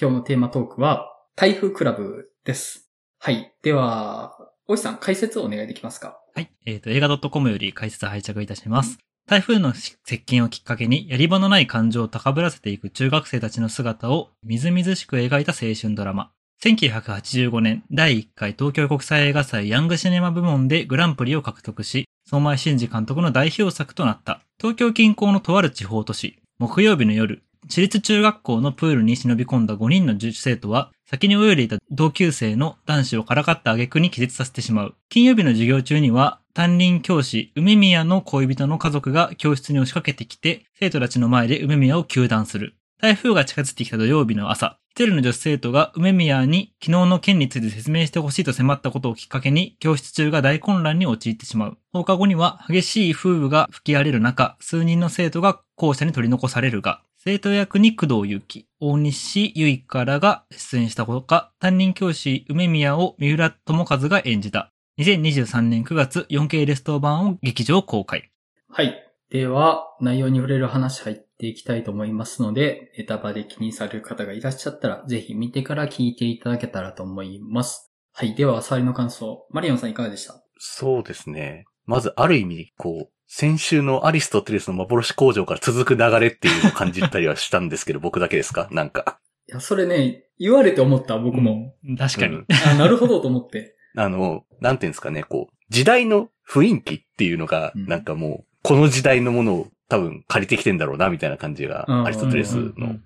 今日のテーマトークは、台風クラブです。はい。では、大石さん、解説をお願いできますか？はい。えっ、と、映画 .com より解説拝借いたします。台風の接近をきっかけに、やり場のない感情を高ぶらせていく中学生たちの姿をみずみずしく描いた青春ドラマ。1985年、第1回東京国際映画祭ヤングシネマ部門でグランプリを獲得し、相前真司監督の代表作となった。東京近郊のとある地方都市、木曜日の夜、私立中学校のプールに忍び込んだ5人の女子生徒は、先に泳いでいた同級生の男子をからかった挙句に気絶させてしまう。金曜日の授業中には、担任教師、梅宮の恋人の家族が教室に押しかけてきて、生徒たちの前で梅宮を求断する。台風が近づいてきた土曜日の朝、一人の女子生徒が梅宮に昨日の件について説明してほしいと迫ったことをきっかけに、教室中が大混乱に陥ってしまう。放課後には激しい風雨が吹き荒れる中、数人の生徒が校舎に取り残されるが、生徒役に工藤祐樹、大西結香らが出演したほか、担任教師梅宮を三浦智和が演じた。2023年9月 4K レスト版を劇場公開。はい。では、内容に触れる話入っていきたいと思いますので、ネタバレ気にされる方がいらっしゃったら、ぜひ見てから聞いていただけたらと思います。はい。では、触りの感想。マリオンさんいかがでした？そうですね。まず、ある意味、こう、先週のアリストテレスの幻工場から続く流れっていうのを感じたりはしたんですけど、僕だけですか？なんか。いや、それね、言われて思った、僕も。確かに。うんあ、なるほどと思って。あの、なんていうんですかね、こう、時代の雰囲気っていうのが、うんなんかもう、この時代のものを多分借りてきてんだろうな、みたいな感じが、うんアリストテレスの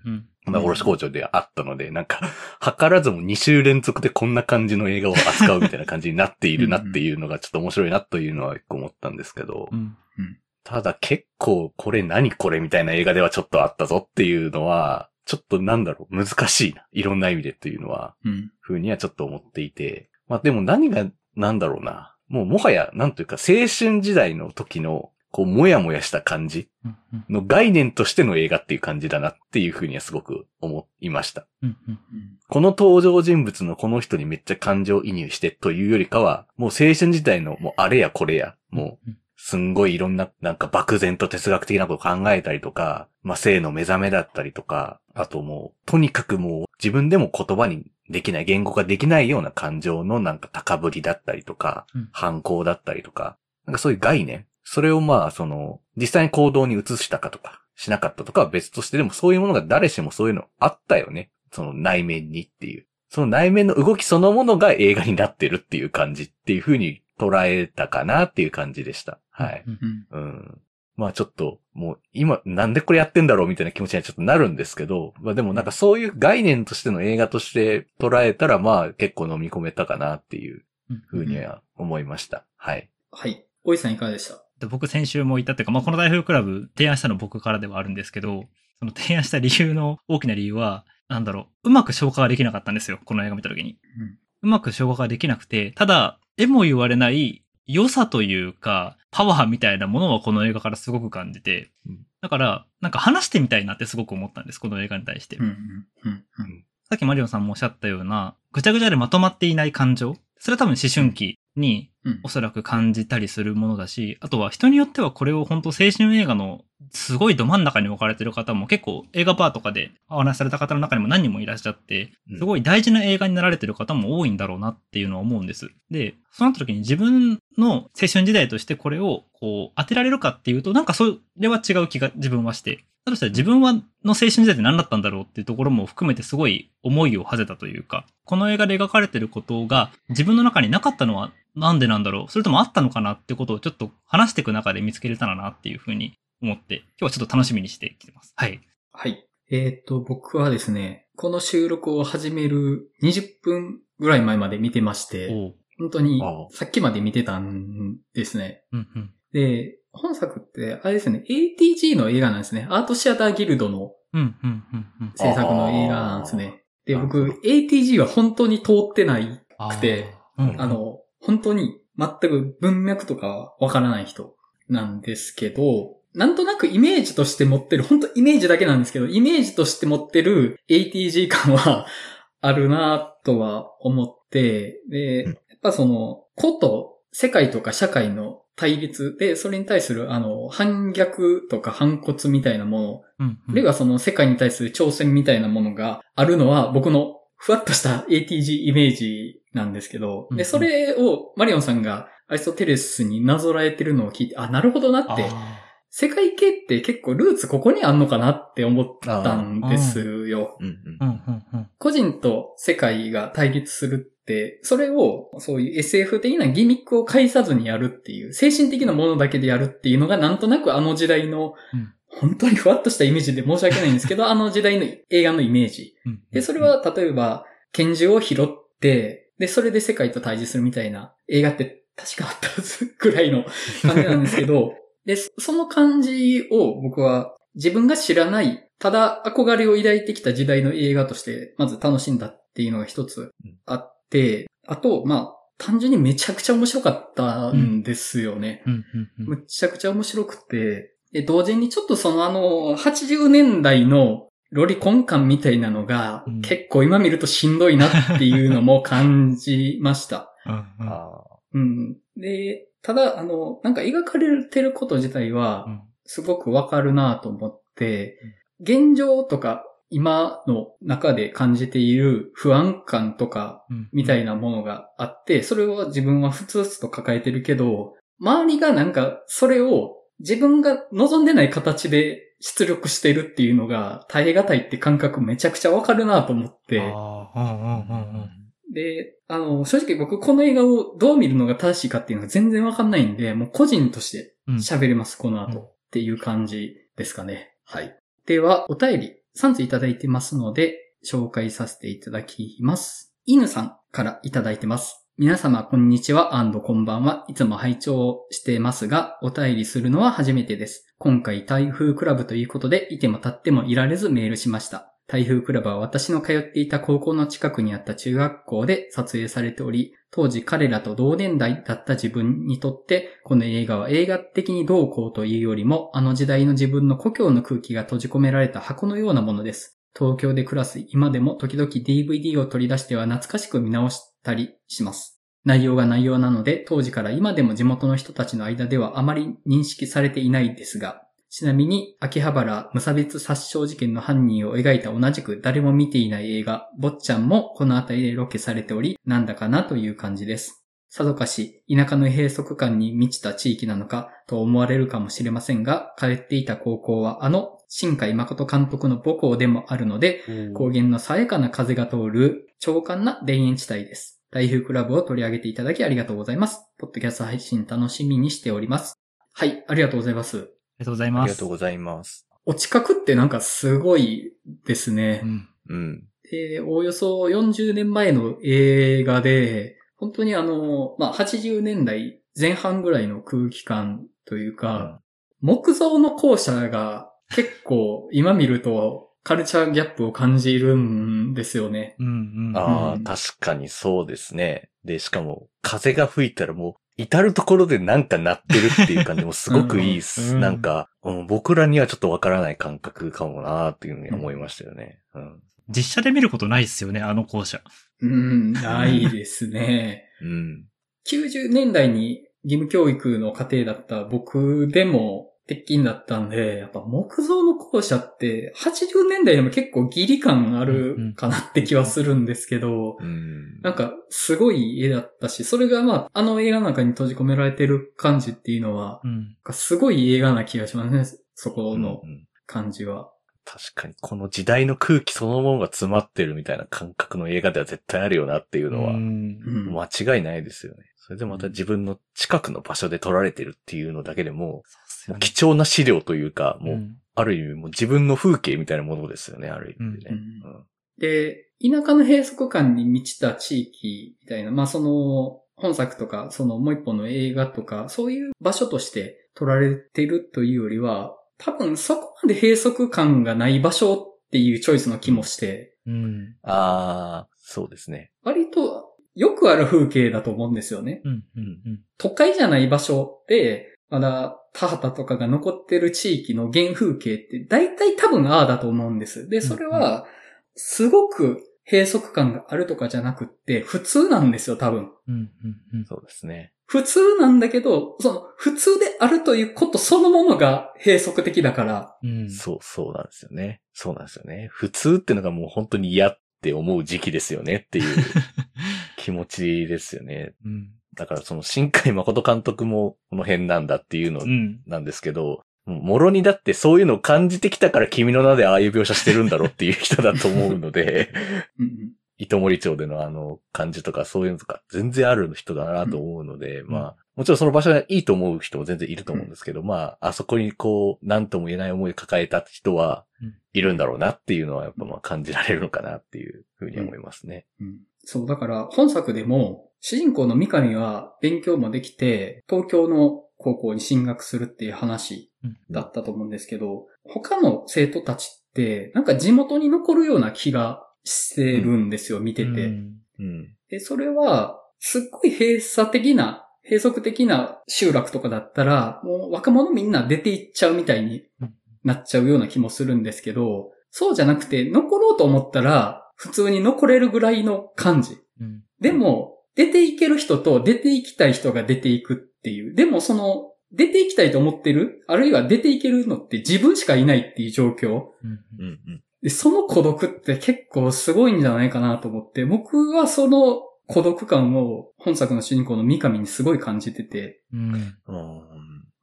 幻工場であったので、なんか、図らずも2週連続でこんな感じの映画を扱うみたいな感じになっているなっていうのがちょっと面白いなというのは一個思ったんですけどう、んただ結構これ何これみたいな映画ではちょっとあったぞっていうのは、ちょっとなんだろう、難しいな。いろんな意味でというのは、うん。ふうにはちょっと思っていて。まあでも何が、なんだろうな。もうもはや、なんというか青春時代の時の、こう、もやもやした感じの概念としての映画っていう感じだなっていうふうにはすごく思いました。うんうんこの登場人物のこの人にめっちゃ感情移入してというよりかは、もう青春時代のもうあれやこれや、もううんすんごいいろんななんか漠然と哲学的なことを考えたりとか、まあ性の目覚めだったりとか、あともうとにかくもう自分でも言葉にできない、言語ができないような感情のなんか高ぶりだったりとか、うん反抗だったりとか、なんかそういう概念、それをまあその実際に行動に移したかとか、しなかったとかは別としてでもそういうものが誰しもそういうのあったよね。その内面にっていう。その内面の動きそのものが映画になってるっていう感じっていう風に捉えたかなっていう感じでした。はい。うん。まあちょっと、もう今、なんでこれやってんだろうみたいな気持ちにはちょっとなるんですけど、まあでもなんかそういう概念としての映画として捉えたらまあ結構飲み込めたかなっていううん風には思いました。はい。はい。大石さんいかがでした？で僕先週も言ったっていうか、まあ、この台風クラブ提案したの僕からではあるんですけど、その提案した理由の大きな理由は、なんだろう、うまく消化ができなかったんですよ、この映画見た時に。うんうまく消化ができなくて、ただ、絵も言われない良さというか、パワーみたいなものはこの映画からすごく感じてうん、だから、なんか話してみたいなってすごく思ったんです、この映画に対して。さっきマリオンさんもおっしゃったような、ぐちゃぐちゃでまとまっていない感情。それは多分思春期にうんおそらく感じたりするものだし、あとは人によってはこれを本当青春映画のすごいど真ん中に置かれてる方も結構映画バーとかでお話しされた方の中にも何人もいらっしゃって、うんすごい大事な映画になられてる方も多いんだろうなっていうのは思うんです。で、そうなった時に自分の青春時代としてこれをこう当てられるかっていうと、なんかそれは違う気が自分はして。だとしたら自分はの青春時代って何だったんだろうっていうところも含めてすごい思いを馳せたというか、この映画で描かれてることが自分の中になかったのはなんでなんだろう？それともあったのかなってことをちょっと話していく中で見つけれたらなっていうふうに思って、今日はちょっと楽しみにしてきてます。はい。はい。えっ、と、僕はですね、この収録を始める20分ぐらい前まで見てまして。本当にさっきまで見てたんですね。うんうん。で、本作って、あれですね、ATG の映画なんですね。アートシアターギルドの。制作の映画なんですね。で、僕、ATG は本当に通ってないくてあ、うんあの、本当に全く文脈とかわからない人なんですけど、なんとなくイメージとして持ってる、本当イメージだけなんですけど、イメージとして持ってる ATG 感はあるなとは思って、で、やっぱその、こと世界とか社会の対立。で、それに対する、あの、反逆とか反骨みたいなもの、うん。あるいはその世界に対する挑戦みたいなものがあるのは、僕のふわっとした ATG イメージなんですけど、で、うんうん。それをマリオンさんがアリストテレスになぞらえてるのを聞いて、あ、なるほどなって、あ世界系って結構ルーツここにあんのかなって思ったんですよ。個人と世界が対立するって、それをそういう SF 的なギミックを介さずにやるっていう、精神的なものだけでやるっていうのがなんとなくあの時代の、うん。本当にふわっとしたイメージで申し訳ないんですけど、あの時代の映画のイメージ。うん。で、それ、は例えば拳銃を拾って、で、それで世界と対峙するみたいな映画って確かあったはず くらいの 感じなんですけど、で、その感じを僕は自分が知らない、ただ憧れを抱いてきた時代の映画として、まず楽しんだっていうのが一つあって、あと、まあ、単純にめちゃくちゃ面白かったんですよね。むちゃくちゃ面白くて、で、同時にちょっとそのあの、80年代のロリコン感みたいなのが、うん結構今見るとしんどいなっていうのも感じました。うん、うん。あうん。で、ただ、あの、なんか描かれてること自体はう、んすごくわかるなと思って、現状とか今の中で感じている不安感とかうんみたいなものがあって、それを自分はふつふつと抱えてるけど、周りがなんかそれを自分が望んでない形で出力してるっていうのが耐え難いって感覚めちゃくちゃわかるなと思って。で、あの、正直僕この映画をどう見るのが正しいかっていうのが全然わかんないんで、もう個人としてうん喋れます、この後。うんっていう感じですかね。はい。では、お便り3ついただいてますので、紹介させていただきます。犬さんからいただいてます。皆様、こんにちは、こんばんは。いつも拝聴してますが、お便りするのは初めてです。今回、台風クラブということで、いても立ってもいられずメールしました。台風クラブは私の通っていた高校の近くにあった中学校で撮影されており、当時彼らと同年代だった自分にとって、この映画は映画的にどうこうというよりも、あの時代の自分の故郷の空気が閉じ込められた箱のようなものです。東京で暮らす今でも時々 DVD を取り出しては懐かしく見直したりします。内容が内容なので、当時から今でも地元の人たちの間ではあまり認識されていないですが、ちなみに、秋葉原無差別殺傷事件の犯人を描いた同じく誰も見ていない映画、坊ちゃんもこの辺りでロケされており、なんだかなという感じです。さぞかし、田舎の閉塞感に満ちた地域なのかと思われるかもしれませんが、通っていた高校はあの、新海誠監督の母校でもあるので、高原の爽やかな風が通る長官な田園地帯です。台風クラブを取り上げていただきありがとうございます。ポッドキャスト配信楽しみにしております。はい、ありがとうございます。ありがとうございます。ありがとうございます。お近くってなんかすごいですね。うん。うん。で、おおよそ40年前の映画で、本当にあの、まあ、80年代前半ぐらいの空気感というか、木造の校舎が結構今見るとカルチャーギャップを感じるんですよね。うん、うん。ああ、うん確かにそうですね。で、しかも、風が吹いたらもう、至るところでなんか鳴ってるっていう感じもすごくいいっす。うんなんか、うん僕らにはちょっとわからない感覚かもなーっていうふうに思いましたよね。うん。実写で見ることないっすよね、あの校舎。うん、ないですね。うん。90年代に義務教育の家庭だった僕でも鉄筋だったんで、やっぱ木造の校舎って80年代でも結構ギリ感あるかなって気はするんですけど、うん。なんかすごい絵だったし、それがまああの映画の中に閉じ込められてる感じっていうのは、うん。なんかすごい映画な気がしますね、そこのうんうん感じは。確かに、この時代の空気そのものが詰まってるみたいな感覚の映画では絶対あるよなっていうのは、うんうん間違いないですよね。それでまた自分の近くの場所で撮られてるっていうのだけでも、もう貴重な資料というか、もう、んある意味もう自分の風景みたいなものですよね、ある意味でね。うんで、田舎の閉塞感に満ちた地域みたいな、まあその、本作とか、そのもう一本の映画とか、そういう場所として撮られてるというよりは、多分そこまで閉塞感がない場所っていうチョイスの気もして、うん。ああ、そうですね。割とよくある風景だと思うんですよね。うん。うん。都会じゃない場所で、まだ田畑とかが残ってる地域の原風景って大体多分ああだと思うんです。で、それは、すごく閉塞感があるとかじゃなくって、普通なんですよ、多分。うん。うん。そうですね。普通なんだけど、その、普通であるということそのものが閉塞的だから、うん。そう、そうなんですよね。そうなんですよね。普通ってのがもう本当に嫌って思う時期ですよねっていう 気持ちですよね。うん。だからその新海誠監督もこの辺なんだっていうのうん。なんですけど、もうもろにだってそういうのを感じてきたから君の名でああいう描写してるんだろうっていう人だと思うので、うん。う ん糸森町でのあの感じとかそういうのとか全然ある人だなと思うので、まあ、もちろんその場所がいいと思う人も全然いると思うんですけど、まあ、あそこにこう、なんとも言えない思いを抱えた人はうん、いるんだろうなっていうのはやっぱまあ感じられるのかなっていうふうに思いますね。うん。そう、だから本作でも、主人公の三上は勉強もできて、東京の高校に進学するっていう話うんだったと思うんですけど、他の生徒たちって、なんか地元に残るような気がしてるんですよ、見てて。で、それは、すっごい閉鎖的な、閉塞的な集落とかだったら、もう若者みんな出ていっちゃうみたいになっちゃうような気もするんですけど、そうじゃなくて、残ろうと思ったら、普通に残れるぐらいの感じ。うん。でも、出ていける人と出ていきたい人が出ていくっていう。でもその、出ていきたいと思ってる、あるいは出ていけるのって自分しかいないっていう状況？うんうん。うん。で、その孤独って結構すごいんじゃないかなと思って、僕はその孤独感を本作の主人公の三上にすごい感じてて、うん。うん。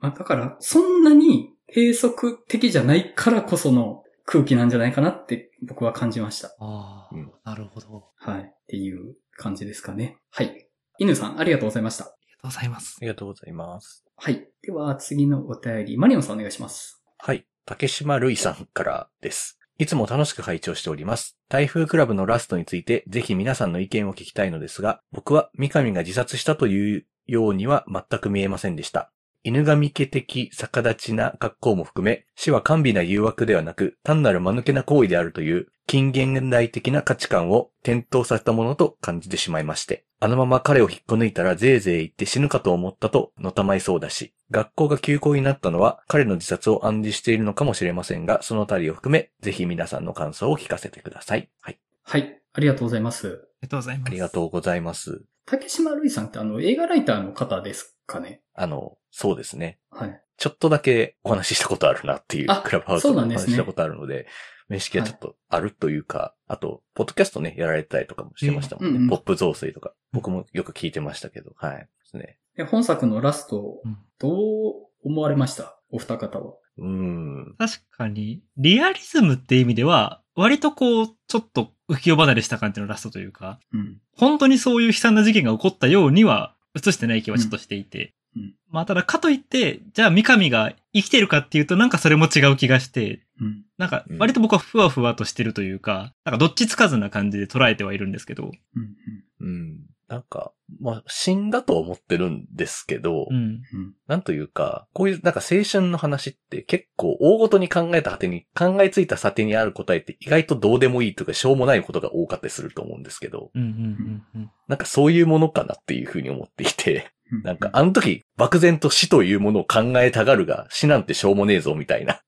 あだから、そんなに閉塞的じゃないからこその空気なんじゃないかなって僕は感じました。ああ、うんなるほど。はい。っていう感じですかね。はい。犬さん、ありがとうございました。ありがとうございますあ。りがとうございます。はい。では、次のお便り、マリオンさんお願いします。はい。竹島るいさんからです。いつも楽しく拝聴しております。台風クラブのラストについて、ぜひ皆さんの意見を聞きたいのですが、僕は三上が自殺したというようには全く見えませんでした。犬神家的逆立ちな格好も含め、死は甘美な誘惑ではなく、単なる間抜けな行為であるという、近現代的な価値観を転倒させたものと感じてしまいまして、あのまま彼を引っこ抜いたらぜいぜい言って死ぬかと思ったとのたまいそうだし、学校が休校になったのは彼の自殺を暗示しているのかもしれませんが、そのあたりを含め、ぜひ皆さんの感想を聞かせてください。はい。はい。ありがとうございます。ありがとうございます。ありがとうございます。竹島るいさんってあの、映画ライターの方ですかねあの、そうですね。はい。ちょっとだけお話ししたことあるなっていう、あクラブハウスそうでお話ししたことあるので、面識はちょっとあるというか、あと、ポッドキャストね、やられたりとかもしてましたもんね。うんうんポップ増水とか。僕もよく聞いてましたけど、はい。ですね。で本作のラストうん、どう思われました？お二方は。うーん。確かに、リアリズムって意味では、割とこう、ちょっと浮世離れした感じのラストというか、うん。本当にそういう悲惨な事件が起こったようには映してない気はちょっとしていて。うんうんまあただかといって、じゃあ三上が生きてるかっていうとなんかそれも違う気がして、うん。なんか割と僕はふわふわとしてるというか、なんかどっちつかずな感じで捉えてはいるんですけど。うん。うん。なんか、まあ、死んだと思ってるんですけど、うん。うん。なんというか、こういうなんか青春の話って結構大ごとに考えた果てに、考えついた査定にある答えって意外とどうでもいいというかしょうもないことが多かったりすると思うんですけど、うんうんうんうん。なんかそういうものかなっていうふうに思っていて、うん。なんかあの時漠然と死というものを考えたがるが、死なんてしょうもねえぞみたいな。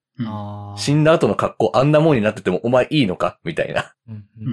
死んだ後の格好あんなもんになっててもお前いいのかみたいな。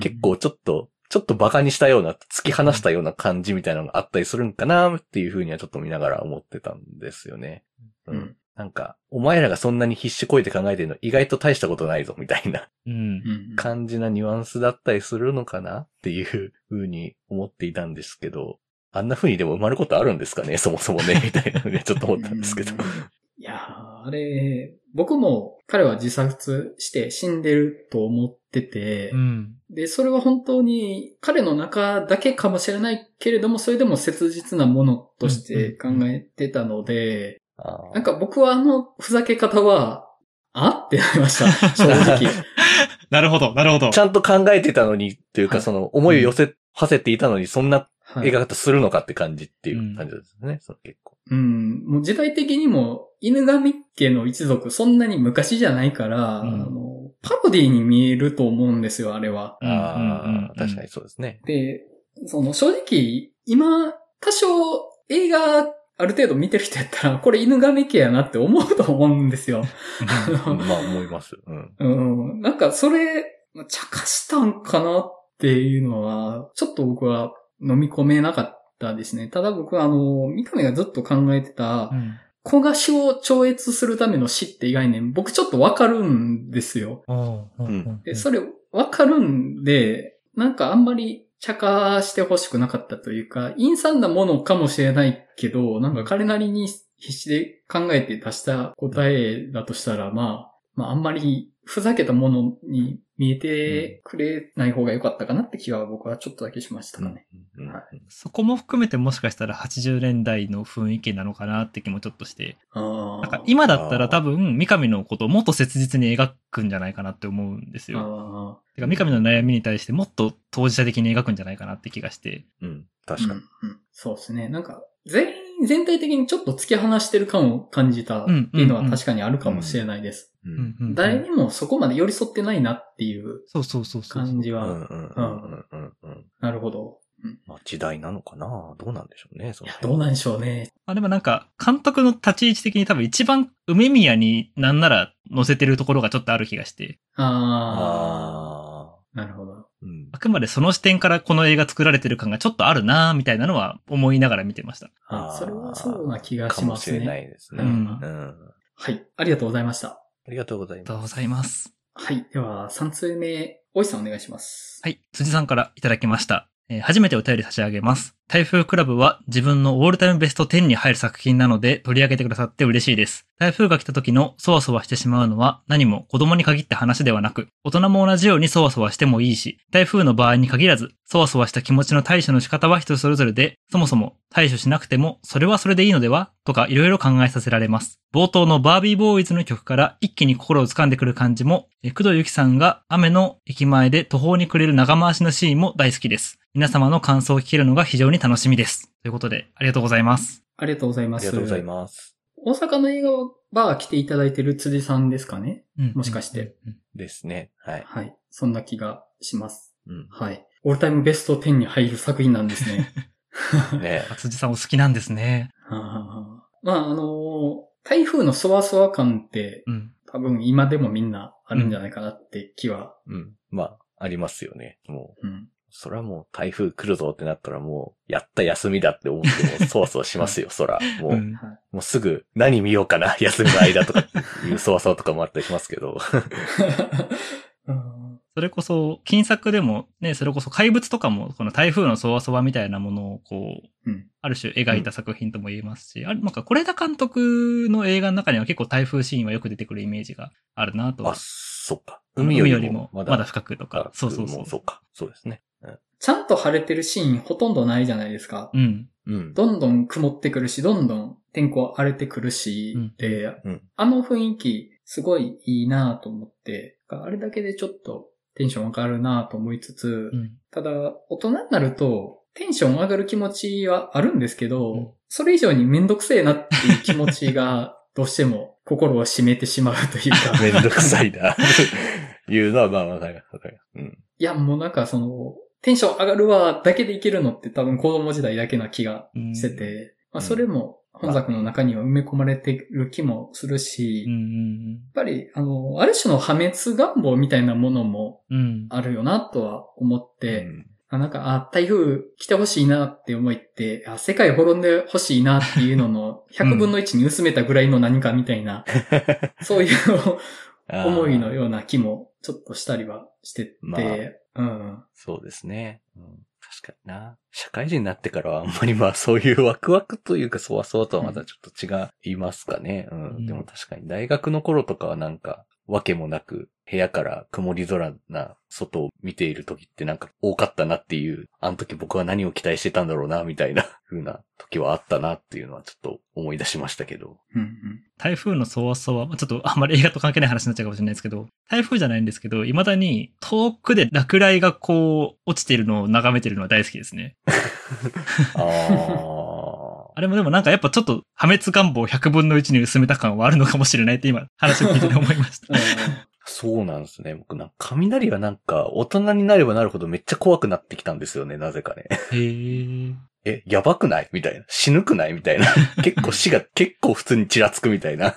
結構ちょっと、ちょっと馬鹿にしたような、突き放したような感じみたいなのがあったりするんかなっていうふうにはちょっと見ながら思ってたんですよね。う。うんん。なんか、お前らがそんなに必死こいて考えてるの意外と大したことないぞみたいなうんう。ん。感じなニュアンスだったりするのかなっていうふうに思っていたんですけど、あんな風にでも生まれることあるんですかね？そもそもねみたいなのでちょっと思ったんですけど。いやー、あれ、僕も彼は自殺して死んでると思ってて、うん。で、それは本当に彼の中だけかもしれないけれども、それでも切実なものとして考えてたので、あーなんか僕はあのふざけ方は、あってなりました、正直。なるほど、なるほどち。ゃんと考えてたのに、というかはいその思いを寄せ、馳せていたのに、そんなはい描き方するのかって感じっていう感じですね。その結構。うん、もう時代的にも、犬神家の一族そんなに昔じゃないから、うんあの、パロディに見えると思うんですよ、あれは。うんうんうんああ、確かにそうですね。で、その正直、今、多少映画ある程度見てる人やったら、これ犬神家やなって思うと思うんですよ。う んまあ思います。うん。うん、なんかそれ、茶化したんかなっていうのは、ちょっと僕は飲み込めなかっったですね。ただ僕はあの、三上がずっと考えてたう、ん。小菓子を超越するための死って概念、僕ちょっとわかるんですよ。で、それわかるんで、なんかあんまり茶化してほしくなかったというか、陰惨なものかもしれないけど、なんか彼なりに必死で考えて出した答えだとしたら、まあ、まああんまりふざけたものに見えてくれない方が良かったかなって気は僕はちょっとだけしましたかね。うんはいそこも含めてもしかしたら80年代の雰囲気なのかなって気もちょっとして。あなんか今だったら多分三上のことをもっと切実に描くんじゃないかなって思うんですよ。あてか三上の悩みに対してもっと当事者的に描くんじゃないかなって気がして。うん。ー確かに。うんうんそうですね。なんか、全員、全体的にちょっと突き放してる感を感じたっていうのは確かにあるかもしれないです。誰にもそこまで寄り添ってないなっていうそうそうそうそう。感じは。なるほど。うんまあ時代なのかな？どうなんでしょうね。そのいや、どうなんでしょうね。あでもなんか、監督の立ち位置的に多分一番梅宮になんなら乗せてるところがちょっとある気がして、あああ、なるほど。あ。うんあ。くまでその視点からこの映画作られてる感がちょっとあるなみたいなのは思いながら見てました。あそれはそうな気がかもしれしますね。ないですね。ううんん。はい。ありがとうございました。ありがとうございありがとうごます。ざいます。はい。では、3通目、おいさんお願いします。はい。辻さんからいただきました。えー初めてお便り差し上げます。台風クラブは自分のオールタイムベスト10に入る作品なので取り上げてくださって嬉しいです。台風が来た時のそわそわしてしまうのは何も子供に限った話ではなく、大人も同じようにそわそわしてもいいし、台風の場合に限らず、そわそわした気持ちの対処の仕方は人それぞれで、そもそも対処しなくてもそれはそれでいいのではとかいろいろ考えさせられます。冒頭のバービーボーイズの曲から一気に心を掴んでくる感じも、えー工藤由紀さんが雨の駅前で途方に暮れる長回しのシーンも大好きです。皆様の感想を聞けるのが非常に楽しみです。ということで、ありがとうございます。ありがとうございあます。りがとうございます。大阪の映画バー来ていただいてる辻さんですかね？うんもしかして。ですね。はい。はい。そんな気がします。うん。はい。オールタイムベスト10に入る作品なんですね。ねあ辻さんお好きなんですね。はまあ、あのー台風のそわそわ感ってうん。多分今でもみんなあるんじゃないかなって気は。うん。まあ、ありますよね。もう、うん。そらもう台風来るぞってなったらもう、やった休みだって思っても、そわそわしますよ、そら。もう、うんはいもうすぐ何見ようかな、休みの間とかいうそわそわとかもあったりしますけど。う んそれこそ、金作でもね、それこそ怪物とかも、この台風のそわそわみたいなものをこう、うんある種描いた作品とも言えますし、あれ、なんか、是枝監督の映画の中には結構台風シーンはよく出てくるイメージがあるなとはあ、。そっか。海海よよりもまだ深くとか。そうそうそうも。そうか。そうですね。ちゃんと晴れてるシーンほとんどないじゃないですか。うん。うん。どんどん曇ってくるし、どんどん天候荒れてくるし、うんで、うんあの雰囲気すごいいいなと思って、あれだけでちょっとテンション上がるなと思いつつ、うん。ただ大人になるとテンション上がる気持ちはあるんですけど、うんそれ以上にめんどくせえなっていう気持ちがどうしても 心を締めてしまうというか。めんどくさいな。いうのはまあわかります。わか。うん。いや、もうなんかその、テンション上がるわだけでいけるのって多分子供時代だけな気がうん。してて、まあうん。それも本作の中には埋め込まれてる気もするし、うん。うやん。っぱり、あの、ある種の破滅願望みたいなものも。あるよなとは思って、うん。あなんか、あ、台風来てほしいなって思いって、あ、世界滅んでほしいなっていうのの 100分の1に薄めたぐらいの何かみたいな、そういう 思いのような気もちょっとしたりはしてて、まあうん。そうですね。うん、確かにな。社会人になってからはあんまりまあそういうワクワクというかそわそわとはまたちょっと違いますかね。うん。うんでも確かに大学の頃とかはなんか、わけもなく部屋から曇り空な外を見ている時ってなんか多かったなっていう、あの時僕は何を期待してたんだろうな、みたいな 風な時はあったなっていうのはちょっと思い出しましたけど。うんうん台風のそわそわ、まあちょっとあんまり映画と関係ない話になっちゃうかもしれないですけど、台風じゃないんですけど、未だに遠くで落雷がこう落ちているのを眺めてるのは大好きですね。ああ。あれもでもなんかやっぱちょっと破滅願望を100分の1に薄めた感はあるのかもしれないって今話を聞いてて思いました。そうなんですね。僕なんか雷はなんか大人になればなるほどめっちゃ怖くなってきたんですよね、なぜかね。へー。え、やばくない？みたいな。死ぬくない？みたいな。結構死が結構普通にちらつくみたいな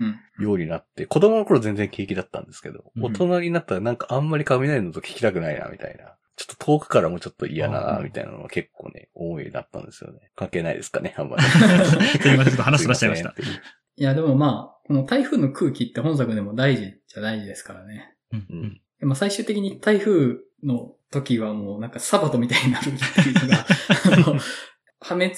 うんようになって、子供の頃全然平気だったんですけど、うん大人になったらなんかあんまり雷の音聞きたくないな、みたいなちょっと遠くからもちょっと嫌なう、んみたいなのは結構ね、思いだったんですよね。関係ないですかね、あんまり。すいません、ちょっと話そらしちゃいました。すいや、でもまあ、この台風の空気って本作でも大事じゃ大事ですからね。うんうん。でまあ最終的に台風の時はもうなんかサバトみたいになるっていうのが、あの破滅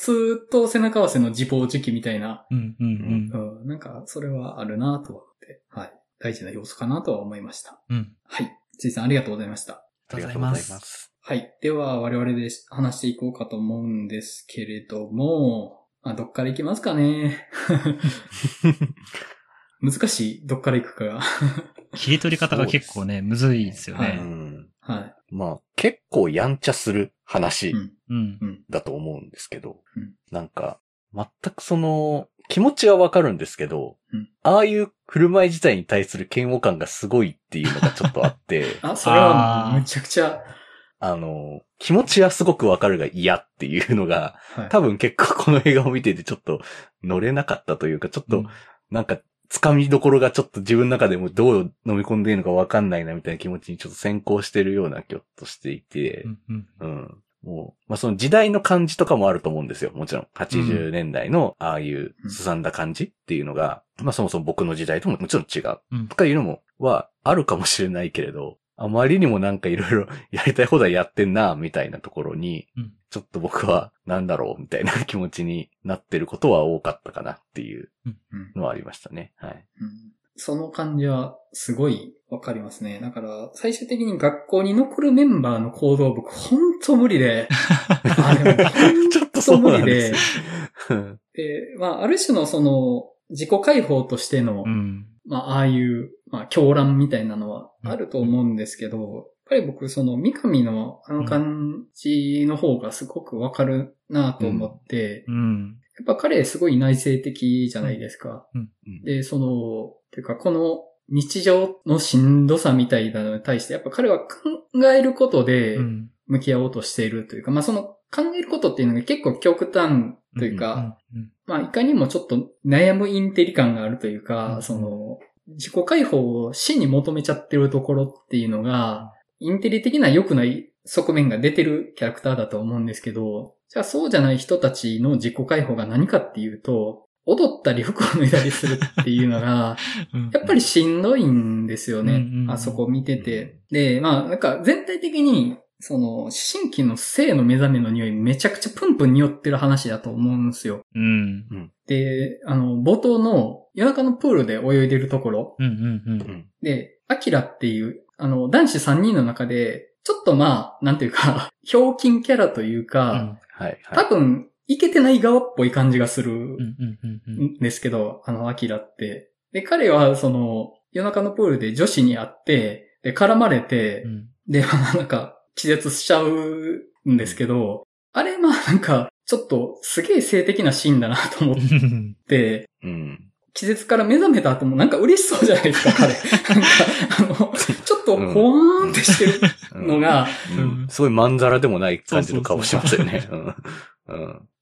と背中合わせの自暴自棄みたいな、うんうんうんうん、なんかそれはあるなと思って、はい。大事な要素かなとは思いました。うん。はい。ついさんありがとうございました。あありがとうございま。すす。はい。では、我々で話していこうかと思うんですけれども、あ、どっから行きますかね？難しい？どっから行くかが。切り取り方が結構ね、むずいですよはうね。ん。はい。まあ、結構やんちゃする話うん。うん。うん。だと思うんですけど、うんなんか、全くその、気持ちはわかるんですけど、うん。ああいう振る舞い自体に対する嫌悪感がすごいっていうのがちょっとあって、あ、それはむちゃくちゃ、あの、気持ちはすごくわかるが嫌っていうのが、はい。多分結構この映画を見ててちょっと乗れなかったというか、ちょっとなんか、つかみどころがちょっと自分の中でもどう飲み込んでいいのかわかんないなみたいな気持ちにちょっと先行してるような気をとしていてう、んうん。うん。もう、まあ、その時代の感じとかもあると思うんですよ。もちろん。80年代のああいうすさんだ感じっていうのが、まあそもそも僕の時代とももちろん違う。うんとかいうのも、はあるかもしれないけれど、あまりにもなんかいろいろ やりたい放題やってんな、みたいなところに、うんちょっと僕はなんだろう、みたいな気持ちになってることは多かったかなっていううんのはありましたね。はい。うんその感じはすごいわかりますね。だから、最終的に学校に残るメンバーの行動僕ほんと無理で、あれもちょっとそうなんでで、まあ、ある種のその、自己解放としての、うん。まあ、ああいう、まあ、狂乱みたいなのはあると思うんですけど、やっぱり僕、その、三上のあの感じの方がすごくわかるなと思って、うん。やっぱ彼すごい内省的じゃないですか。うんで、その、ていうか、この日常のしんどさみたいなのに対して、やっぱ彼は考えることでうん。向き合おうとしているというか、まあその考えることっていうのが結構極端というか、うん。まあいかにもちょっと悩むインテリ感があるというか、うんその、自己解放を死に求めちゃってるところっていうのが、インテリ的な良くない側面が出てるキャラクターだと思うんですけど、じゃあそうじゃない人たちの自己解放が何かっていうと、踊ったり服を脱いだりするっていうのが、うんやっぱりしんどいんですよね。うんうんうんあそこ見てて。で、まあ、なんか全体的に、その、思春期の性の目覚めの匂いめちゃくちゃプンプン匂ってる話だと思うんですよ。うん。で、あの、冒頭の夜中のプールで泳いでるところうんうんうん。うんで、アキラっていう、あの、男子3人の中で、ちょっとまあ、なんていうか、ひょうきんキャラというか、はい、多はい。分、いけてない側っぽい感じがするうんですけど、あの、アキラって。で、彼は、その、夜中のプールで女子に会って、で、絡まれて、うんで、まあなんか、気絶しちゃうんですけど、あれ、まあなんか、ちょっと、すげえ性的なシーンだなと思っうんて、うん。気絶から目覚めた後もなんか嬉しそうじゃないですか、彼。なんか、あの、と、ほわーんってしてるのが、うん。すごいまんざらでもない感じの顔してますよね。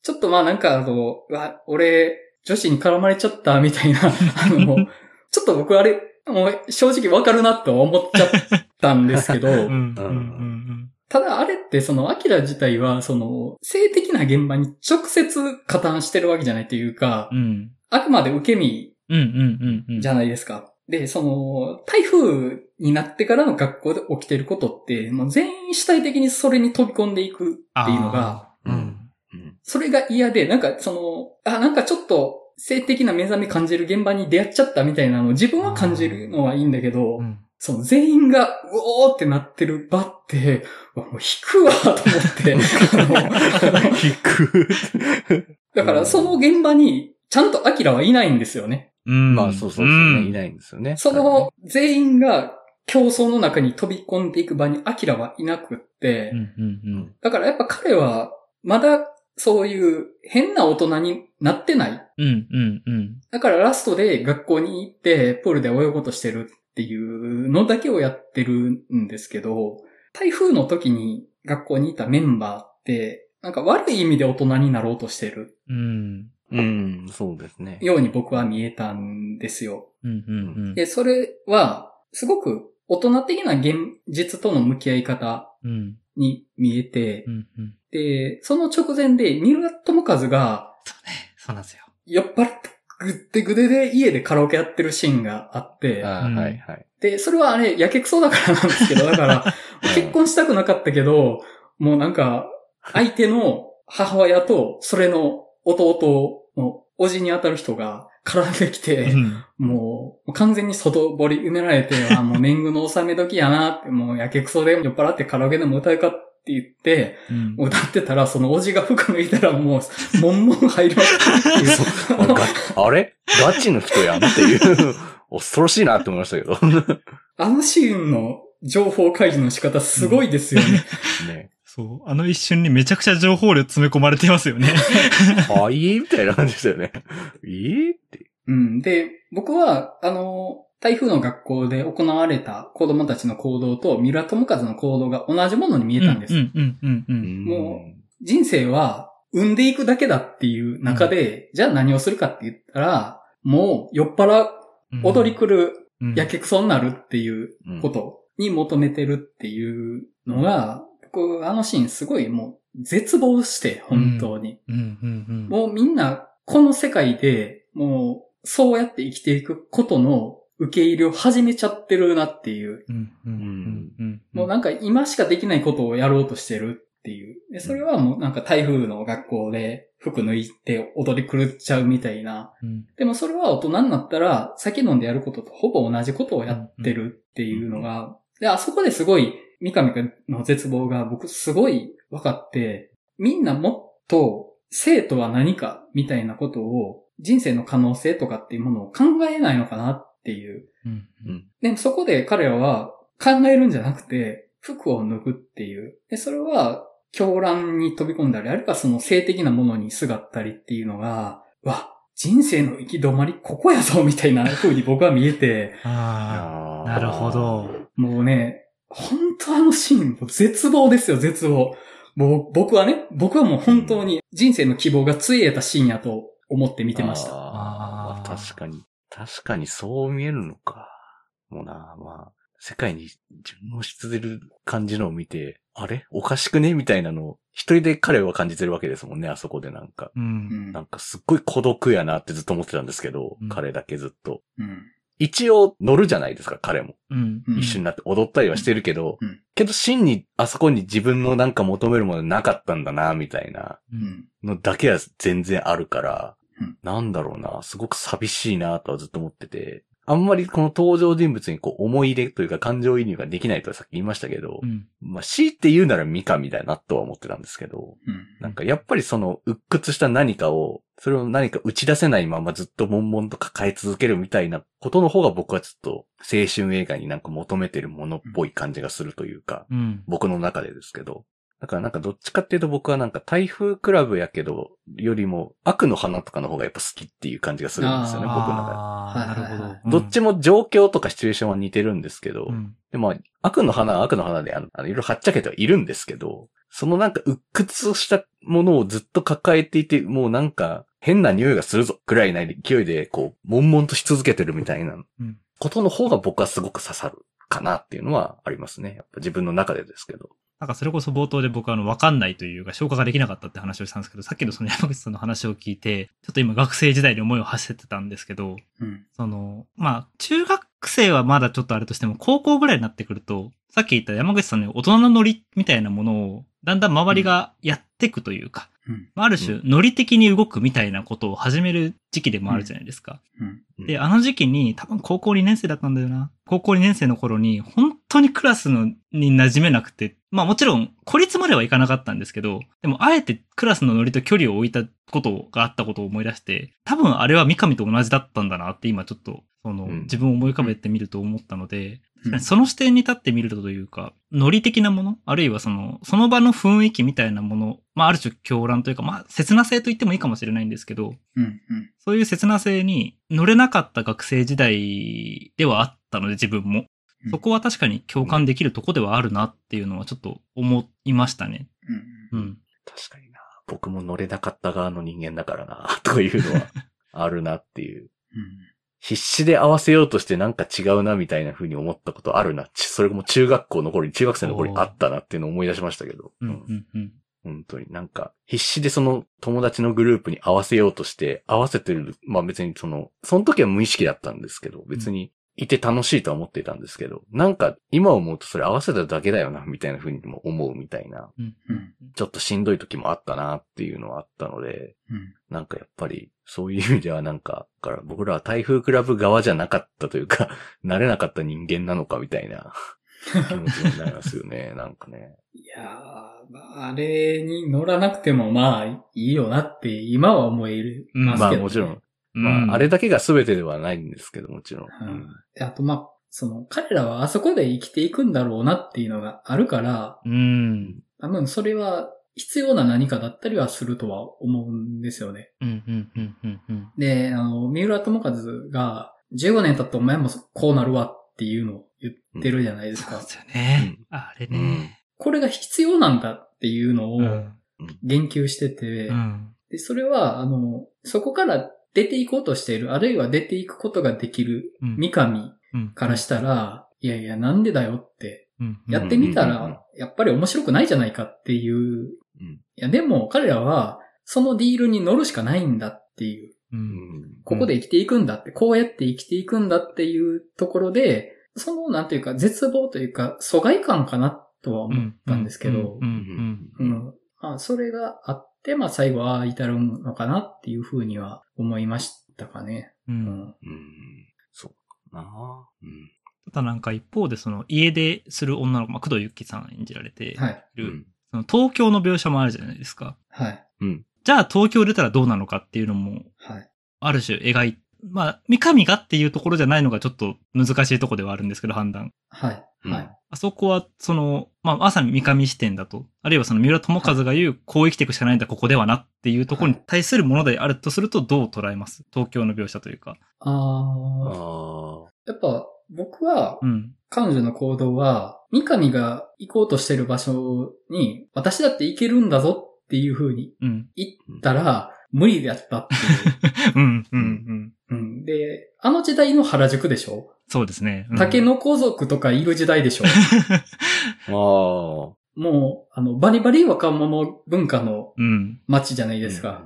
ちょっとまあなんかあの、うわ、俺、女子に絡まれちゃったみたいな、あの、ちょっと僕あれ、もう正直わかるなとは思っちゃったんですけど、うん。うん。うん。ただあれってそのアキラ自体はその性的な現場に直接加担してるわけじゃないというかう、ん。あくまで受け身うんうんうんうん。じゃないですか。で、その、台風になってからの学校で起きてることって、もう全員主体的にそれに飛び込んでいくっていうのが、うん。うんそれが嫌で、なんかその、あ、なんかちょっと性的な目覚め感じる現場に出会っちゃったみたいなのを自分は感じるのはいいんだけど、うんその全員が、うおーってなってる場って、もう引くわと思って、引く。だからその現場に、ちゃんとアキラはいないんですよね。うん。まあそうそうそうね、いないんですよね。その全員が競争の中に飛び込んでいく場にアキラはいなくって、うんうんだからやっぱ彼は、まだそういう変な大人になってない。うん。うんうんうん。だからラストで学校に行って、プールで泳ごうとしてるっていうのだけをやってるんですけど、台風の時に学校にいたメンバーって、なんか悪い意味で大人になろうとしてるうん。うん、そうですね。ように僕は見えたんですよ。うんうんうん。で、それは、すごく大人的な現実との向き合い方うん。に見えてう、んうん。で、その直前で三浦友和がそうね。そうなんですよ。酔っ払ってぐってぐでで家でカラオケやってるシーンがあって。で、それはあれ、やけくそだからなんですけど、だから、結婚したくなかったけど、もうなんか、相手の母親と、それの弟のおじに当たる人が絡んできて、うんもう、完全に外堀埋められて、あ、もう年貢の納め時やなって、もうやけくそで酔っ払ってカラオケでも歌うかって言って、うん歌ってたら、そのおじが服脱いだらもう、もんもん入りまくって っていう。あれ？ガチの人やんっていう、恐ろしいなって思いましたけど。あのシーンの情報開示の仕方すごいですよね。ね。そう。あの一瞬にめちゃくちゃ情報量詰め込まれてますよね。はいみたいな感じですよね。えーって。うん。で、僕は、あの、台風の学校で行われた子供たちの行動と、三浦友和の行動が同じものに見えたんです。うんうんうんうん。も人生は、産んでいくだけだっていう中で、じゃあ何をするかって言ったら、もう酔っ払、うん踊り狂う、うんやけくそになるっていううんことに求めてるっていうのが、僕、あのシーンすごいもう絶望して、本当に。もうみんな、この世界で、もう、そうやって生きていくことの受け入れを始めちゃってるなっていう。もうなんか今しかできないことをやろうとしてるっていう。でそれはもうなんか台風の学校で服脱いで踊り狂っちゃうみたいな。うんでもそれは大人になったら酒飲んでやることとほぼ同じことをやってるっていうのが、で、あそこですごい三上くんの絶望が僕すごい分かって、みんなもっと生とは何かみたいなことを人生の可能性とかっていうものを考えないのかなっていう。うんうんでもそこで彼らは考えるんじゃなくて、服を脱ぐっていう。で、それは狂乱に飛び込んだり、あるいはその性的なものにすがったりっていうのが、うわ、人生の行き止まりここやぞみたいな風に僕は見えて、ああ、なるほど。もうね、本当あのシーン、絶望ですよ、絶望。もう僕はね、僕はもう本当に人生の希望がついえたシーンやと思って見てました。あーあー確かに。確かにそう見えるのか。もうな、まあ、世界に順応し続ける感じのを見て、あれ？おかしくね？みたいなのを、一人で彼は感じてるわけですもんね、あそこでなんか。う。うんんなんかすっごい孤独やなってずっと思ってたんですけど、うん彼だけずっと。うん一応乗るじゃないですか、彼も。一緒になって踊ったりはしてるけど、うん。けど真にあそこに自分のなんか求めるものなかったんだな、みたいなのだけは全然あるから、うん。なんだろうな、すごく寂しいなとはずっと思ってて、あんまりこの登場人物にこう思い入れというか感情移入ができないとはさっき言いましたけど、うん。まあ強いて言うならミカみたいなとは思ってたんですけど、うんなんかやっぱりその鬱屈した何かを、それを何か打ち出せないままずっと悶々と抱え続けるみたいなことの方が僕はちょっと青春映画になんか求めてるものっぽい感じがするというか、うん。僕の中でですけど。だからなんかどっちかっていうと僕はなんか台風クラブやけど、よりも悪の花とかの方がやっぱ好きっていう感じがするんですよね、僕の中で。ああ、なるほど。どっちも状況とかシチュエーションは似てるんですけど、うん。でも、悪の花は悪の花で、あの、あのいろいろはっちゃけてはいるんですけど、そのなんか鬱屈したものをずっと抱えていて、もうなんか変な匂いがするぞ、くらいな勢いで、こう、悶々とし続けてるみたいなうんことの方が僕はすごく刺さるかなっていうのはありますね。やっぱ自分の中でですけど。なんかそれこそ冒頭で僕あの、わかんないというか、消化ができなかったって話をしたんですけど、さっきのその山口さんの話を聞いて、ちょっと今学生時代に思いを馳せてたんですけど、うんその、まあ、中学生はまだちょっとあれとしても、高校ぐらいになってくると、さっき言った山口さんの大人のノリみたいなものを、だんだん周りがやっていくというか、うんまあある種、ノリ的に動くみたいなことを始める時期でもあるじゃないですか。うんで、あの時期に、多分高校2年生だったんだよな。高校2年生の頃に、本当にクラスのに馴染めなくて、まあもちろん、孤立まではいかなかったんですけど、でもあえてクラスのノリと距離を置いたことがあったことを思い出して、多分あれは三上と同じだったんだなって今ちょっと、その、うん。自分を思い浮かべてみると思ったので、うん。その視点に立ってみるとというか、ノリ的なもの、あるいはその、その場の雰囲気みたいなもの、まあある種狂乱というか、まあ切な性と言ってもいいかもしれないんですけど、うんうん。そういう切な性に乗れなかった学生時代ではあったので自分も。うん。そこは確かに共感できるとこではあるなっていうのはちょっと思いましたね。うんうん。確かにな。僕も乗れなかった側の人間だからな、というのはあるなっていう。うん必死で合わせようとしてなんか違うなみたいな風に思ったことあるな。ちそれも中学校の頃に、中学生の頃にあったなっていうのを思い出しましたけど。うんうんうん。本当になんか、必死でその友達のグループに合わせようとして、合わせてる、まあ別にその、その時は無意識だったんですけど、別にいて楽しいとは思っていたんですけど、なんか今思うとそれ合わせただけだよな、みたいな風にも思うみたいな、うんうん。ちょっとしんどい時もあったなっていうのはあったので、うん。なんかやっぱり、そういう意味ではなんか、だから僕らは台風クラブ側じゃなかったというか、慣れなかった人間なのかみたいな 気持ちになりますよね、なんかね。いやー、まああれに乗らなくてもまあいいよなって今は思えるうんますけど、ねまあもちろんまああれだけが全てではないんですけど、もちろん。うんであとまあ、その彼らはあそこで生きていくんだろうなっていうのがあるから、うん。多分それは必要な何かだったりはするとは思うんですよね。うんうんうんうんうん。で、あの、三浦智和が15年経ってお前もこうなるわっていうのを言ってるじゃないですか。そうですよね。あれね。これが必要なんだっていうのをうん。言及してて、うん。で、それは、あの、そこから出ていこうとしている、あるいは出ていくことができるうん。三上うん。からしたら、いやいや、なんでだよって、うん。やってみたら、やっぱり面白くないじゃないかっていう。うん。いや、でも彼らは、そのディールに乗るしかないんだっていう。ここで生きていくんだって、こうやって生きていくんだっていうところで、その、なんていうか、絶望というか、疎外感かなとは思ったんですけど。それがあって、まあ、最後はああ至るのかなっていうふうには思いましたかね。う。うんん。うんそうかなうんただなんか一方でその家出する女の子、まあ、工藤由紀さん演じられていはい。る、その東京の描写もあるじゃないですか。はい。じゃあ東京出たらどうなのかっていうのも、はい。ある種描い、まあ、三上がっていうところじゃないのがちょっと難しいところではあるんですけど、判断。はい。うんはい。あそこは、その、まあ、まさに三上視点だと、あるいはその三浦友和が言う、こう生きていくしかないんだ、ここではなっていうところに対するものであるとすると、どう捉えます？東京の描写というか。ああ、あやっぱ、僕はう、ん。彼女の行動は、三上が行こうとしてる場所に、私だって行けるんだぞっていう風にうん。言ったら、無理だったっていう。うん。うん。うん。うん、で、あの時代の原宿でしょ？そうですね。うん竹の子族とかいる時代でしょ あ。ああ。もう、あの、バリバリ若者文化のうん。街じゃないですか。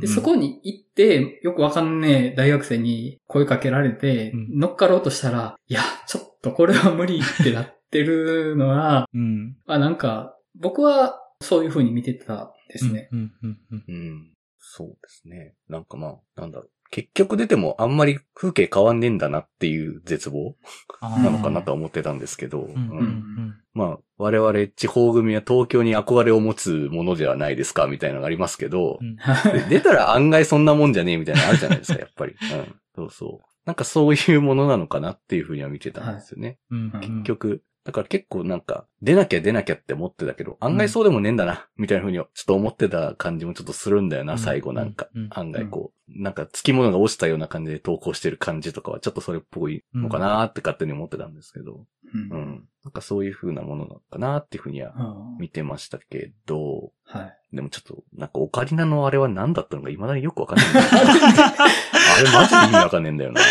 で、そこに行って、よくわかんねえ大学生に声かけられて、うん乗っかろうとしたら、いや、ちょっとこれは無理ってなってるのは、うん。あ、なんか、僕はそういう風に見てたですね。うん。うん。うん。うん。そうですね。なんかまあ、なんだろう。結局出てもあんまり風景変わんねえんだなっていう絶望なのかなとは思ってたんですけど、うん。ううんん。まあ、我々地方組は東京に憧れを持つものではないですかみたいなのがありますけど 出たら案外そんなもんじゃねえみたいなのあるじゃないですか、やっぱり。うん。そうそう。なんかそういうものなのかなっていうふうには見てたんですよね。うん。結局。だから結構なんか、出なきゃ出なきゃって思ってたけど、案外そうでもねえんだな、みたいな風にちょっと思ってた感じもちょっとするんだよな、うん最後なんかうん。案外こう、なんか付き物が落ちたような感じで投稿してる感じとかはちょっとそれっぽいのかなって勝手に思ってたんですけど、うんうん。なんかそういう風なものなのかなっていう風にはうん見てましたけど、はい。でもちょっと、なんかオカリナのあれは何だったのか未だによくわかんない。あれマジで意味わかんねえんだよな。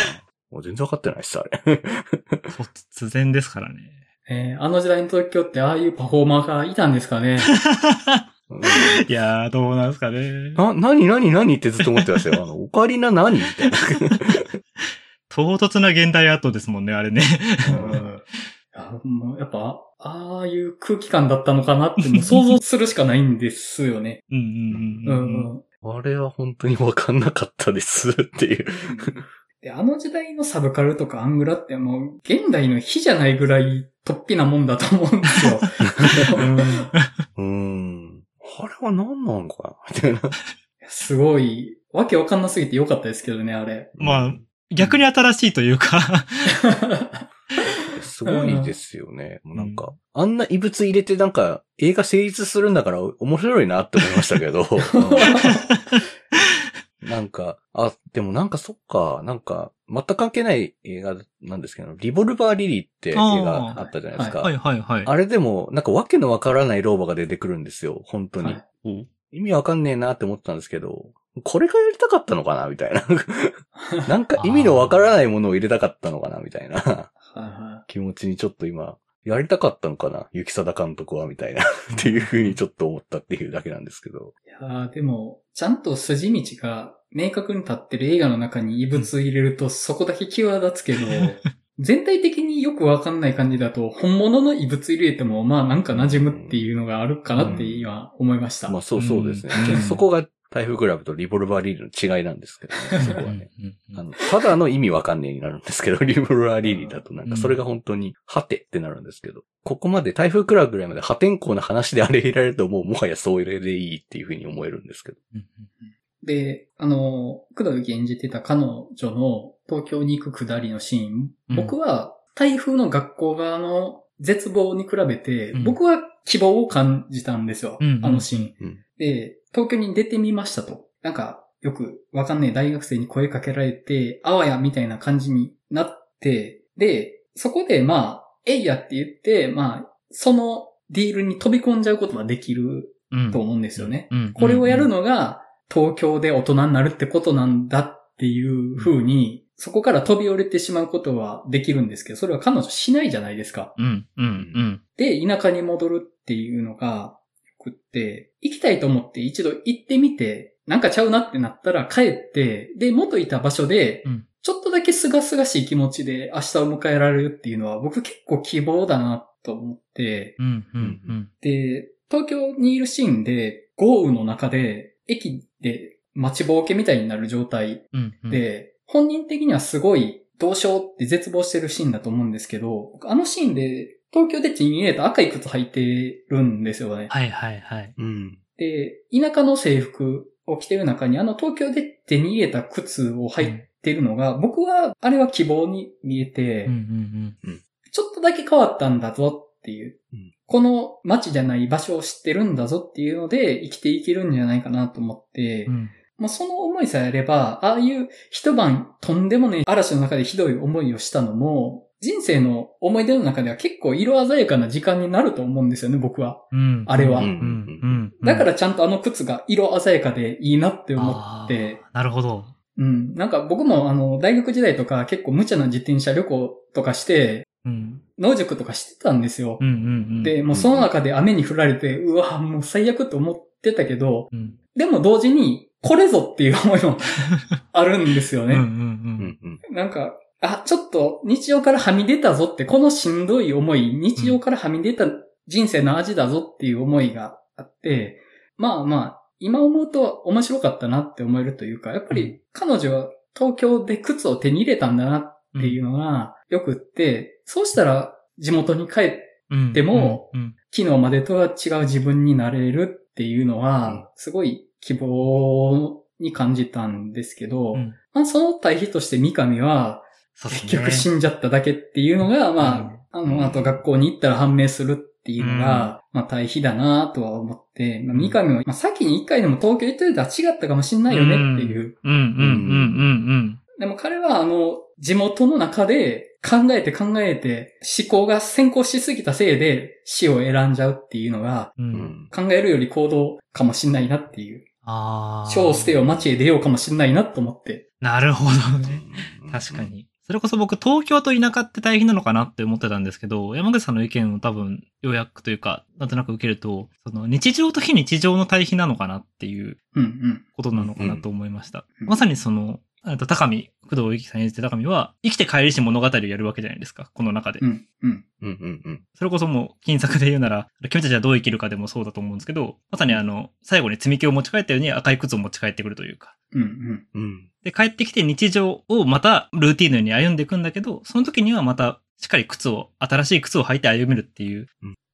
もう全然わかってないっす、あれ。突然ですからね。えーあの時代の東京ってああいうパフォーマーがいたんですかねうん いやー、どうなんですかね。な、なになになにってずっと思ってましたよ。あの、オカリナ何？みたいな。唐突な現代アートですもんね、あれね。うん やっぱ、ああいう空気感だったのかなってもう想像するしかないんですよね。うんうんううんうん。んうん。あれは本当にわかんなかったですっていう。で、あの時代のサブカルとかアングラってもう、現代の火じゃないぐらい突飛なもんだと思うんですよ。うー ん。あれは何なのかな？みたいな。すごい、わけわかんなすぎてよかったですけどね、あれ。まあ逆に新しいというか。すごいですよね。もうなんか、あんな異物入れてなんか、映画成立するんだから面白いなって思いましたけど。なんか、あ、でもなんかそっか、なんか、全く関係ない映画なんですけど、リボルバーリリーって映画あったじゃないですか。はいはいはい。あれでも、なんかわけのわからない老婆が出てくるんですよ、本当に。はいお意味わかんねえなって思ってたんですけど、これがやりたかったのかなみたいな。なんか意味のわからないものを入れたかったのかなみたいな気持ちにちょっと今、やりたかったのかな？雪貞監督はみたいな っていうふうにちょっと思ったっていうだけなんですけど。い。いやーでも、ちゃんと筋道が明確に立ってる映画の中に異物入れると そこだけ際立つけど、全体的によくわかんない感じだと、本物の異物入れても、まあなんか馴染むっていうのがあるかなって今思いました。まあそうそうですね。うんそこが台風クラブとリボルバーリリーの違いなんですけどね、そこはね。うんあの、ただの意味わかんねえになるんですけど、リボルバーリリーだとなんかそれが本当に、はてってなるんですけど、ここまで台風クラブぐらいまで破天荒な話であれ入れられるともうもはやそれでいいっていうふうに思えるんですけど。うんで、あの、工藤由紀演じてた彼女の東京に行く下りのシーン、うん。僕は台風の学校側の絶望に比べて、うん。僕は希望を感じたんですよ。うんあのシーン、うん。で、東京に出てみましたと。なんか、よくわかんない大学生に声かけられて、あわやみたいな感じになって、で、そこでまあ、えいやって言って、まあ、そのディールに飛び込んじゃうことはできるうん。と思うんですよね。うん。これをやるのが東京で大人になるってことなん。だっていう風に、そこから飛び降りてしまうことはできるんですけど、それは彼女しないじゃないですか。うん、うん、うん。で、田舎に戻るっていうのがよくって、行きたいと思って一度行ってみて、なんかちゃうなってなったら帰って、で、元いた場所でうん、ちょっとだけ清々しい気持ちで明日を迎えられるっていうのは僕結構希望だなと思って、うん、うん、うん。で、東京にいるシーンで、豪雨の中で、駅で待ちぼうけみたいになる状態うん、うん、で、本人的にはすごいどうしようって絶望してるシーンだと思うんですけど、僕あのシーンで東京で手に入れた赤い靴履いてるんですよね。はい、はい、はい。うん。で、田舎の制服を着てる中にあの東京で手に入れた靴を履いてるのが、僕はあれは希望に見えて、うん、うん、ちょっとだけ変わったんだぞっていう。うんこの街じゃない場所を知ってるんだぞっていうので生きていけるんじゃないかなと思って、うん。もうその思いさえあれば、ああいう一晩とんでもねえ嵐の中でひどい思いをしたのも、人生の思い出の中では結構色鮮やかな時間になると思うんですよね、僕は。うん。あれはうん、うん。だからちゃんとあの靴が色鮮やかでいいなって思って、なるほど。うん。なんか僕もあの、大学時代とか結構無茶な自転車旅行とかして、うん。農塾とかしてたんですよ。うん、うん、うん。で、もうその中で雨に降られて、うわ、もう最悪と思ってたけど、うん、でも同時に、これぞっていう思いも あるんですようん、う、ね。うんん。うん。なんか、あ、ちょっと日常からはみ出たぞって、このしんどい思い、日常からはみ出た人生の味だぞっていう思いがあって、まあまあ、今思うと面白かったなって思えるというか、やっぱり彼女は東京で靴を手に入れたんだなっていうのがよくって、そうしたら地元に帰ってもうん、昨日までとは違う自分になれるっていうのうんは、すごい希望に感じたんですけど、うんまあその対比として三上は、結局死んじゃっただけっていうのが、まうんあ、あの、あと学校に行ったら判明するっていうのが、まあ対比だなとは思って、まあ、三上は、まあ先に一回でも東京行ってたら違ったかもしんないよねっていう。うん、うん、うん、うん、でも彼はあの、地元の中で考えて考えて思考が先行しすぎたせいで死を選んじゃうっていうのが、うん。う。うんん。考えるより行動かもしんないなっていう。ああ。書を捨てよ街へ出ようかもしんないなと思って。なるほどね。確か。に。それこそ僕、東京と田舎って大変なのかなって思ってたんですけど、山口さんの意見を多分、要約というか、なんとなく受けると、その日常と非日常の対比なのかなっていううんうん。ことなのかなと思いました。うんまさにその、えっと、高見、工藤由紀さん演じて高見は、生きて帰りし物語をやるわけじゃないですか、この中で。うんうん。うんうんうん。それこそもう、金作で言うなら、君たちはどう生きるかでもそうだと思うんですけど、まさにあの、最後に積み木を持ち帰ったように赤い靴を持ち帰ってくるというか。うんうん。うん。で、帰ってきて日常をまたルーティンのように歩んでいくんだけど、その時にはまたしっかり靴を、新しい靴を履いて歩めるっていう。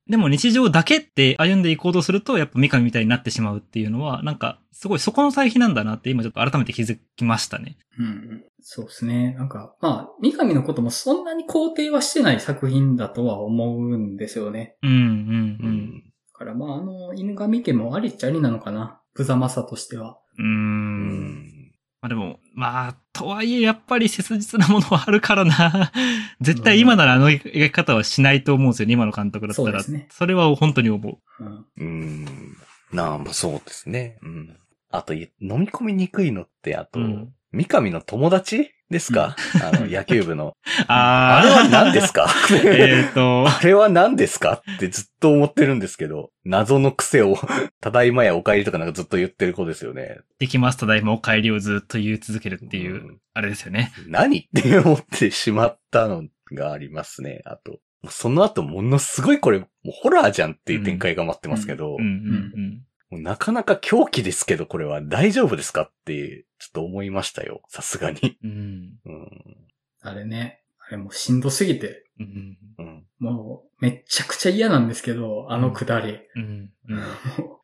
うんでも日常だけって歩んでいこうとすると、やっぱ三上みたいになってしまうっていうのは、なんか、すごいそこの対比なんだなって今ちょっと改めて気づきましたね。うんうん。そうですね。なんか、まあ、三上のこともそんなに肯定はしてない作品だとは思うんですよね。うん、うん、ううん。ん。だからまあ、あの、犬神家もありっちゃありなのかな。ブザマサとしては。うー。うんん。まあでも、まあ、とはいえやっぱり切実なものはあるからな。絶対今ならあの描き方はしないと思うんですよね、今の監督だったら。そうですねそれは本当に思う。うん。うん。なあ、まあそうですね。うん。あと、い飲み込みにくいのって、あと、うん三上の友達ですか、あの、野球部の。ああれは何ですか？えっと、あれは何ですか？ってずっと思ってるんですけど、謎の癖を、ただいまやお帰りとかなんかずっと言ってる子ですよね。できます、ただいまお帰りをずっと言い続けるっていう、ん。あれですよね。何？って思ってしまったのがありますね。あと、その後ものすごいこれ、ホラーじゃんっていう展開が待ってますけど、なかなか狂気ですけど、これは大丈夫ですか？って、ちょっと思いましたよ。さすがに。うん。うん。うん。あれね、あれもうしんどすぎて、うん。うん。もうめっちゃくちゃ嫌なんですけど、あのくだり。うん。うん。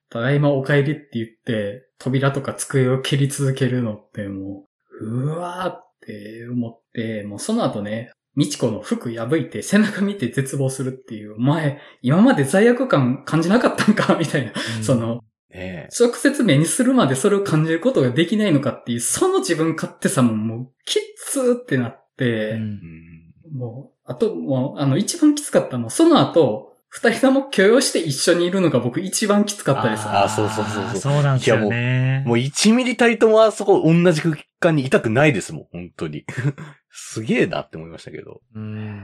ただいまお帰りって言って、扉とか机を蹴り続けるのってもう、うわーって思って、もうその後ね、みちこの服破いて背中見て絶望するっていう、お前、今まで罪悪感感じなかったんか？みたいな。その、ね直接目にするまでそれを感じることができないのかっていう、その自分勝手さももう、きっつーってなって、うんえ。うん。もう、あと、もう、あの、一番きつかったのは、その後、二人とも許容して一緒にいるのが僕一番きつかったです。あーそうそうそうそうそうなんですよね。もう1ミリたりともあそこ同じ空間にいたくないですもん、本当に。すげえなって思いましたけど。うん。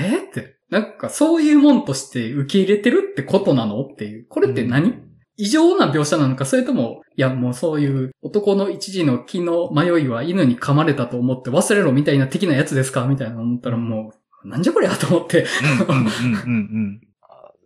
えーって、なんかそういうもんとして受け入れてるってことなのっていう。これって何、異常な描写なのか、それとも、いやもうそういう男の一時の気の迷いは犬に噛まれたと思って忘れろみたいな的なやつですかみたいな思ったらもう、なんじゃこりゃと思って。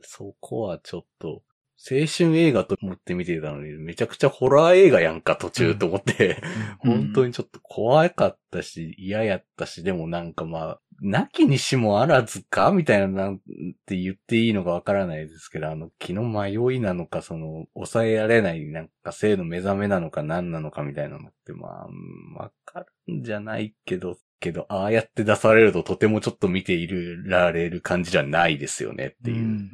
そこはちょっと、青春映画と思って見てたのに、めちゃくちゃホラー映画やんか、途中と思って、うん。本当にちょっと怖かったし、嫌やったし、でもなんかまあ、なきにしもあらずか？みたいな、なんて言っていいのかわからないですけど、あの、気の迷いなのか、その、抑えられない、なんか性の目覚めなのか何なのかみたいなのって、まあ、うんわかるんじゃないけど、けど、ああやって出されるととてもちょっと見ているられる感じじゃないですよねっていう。うん。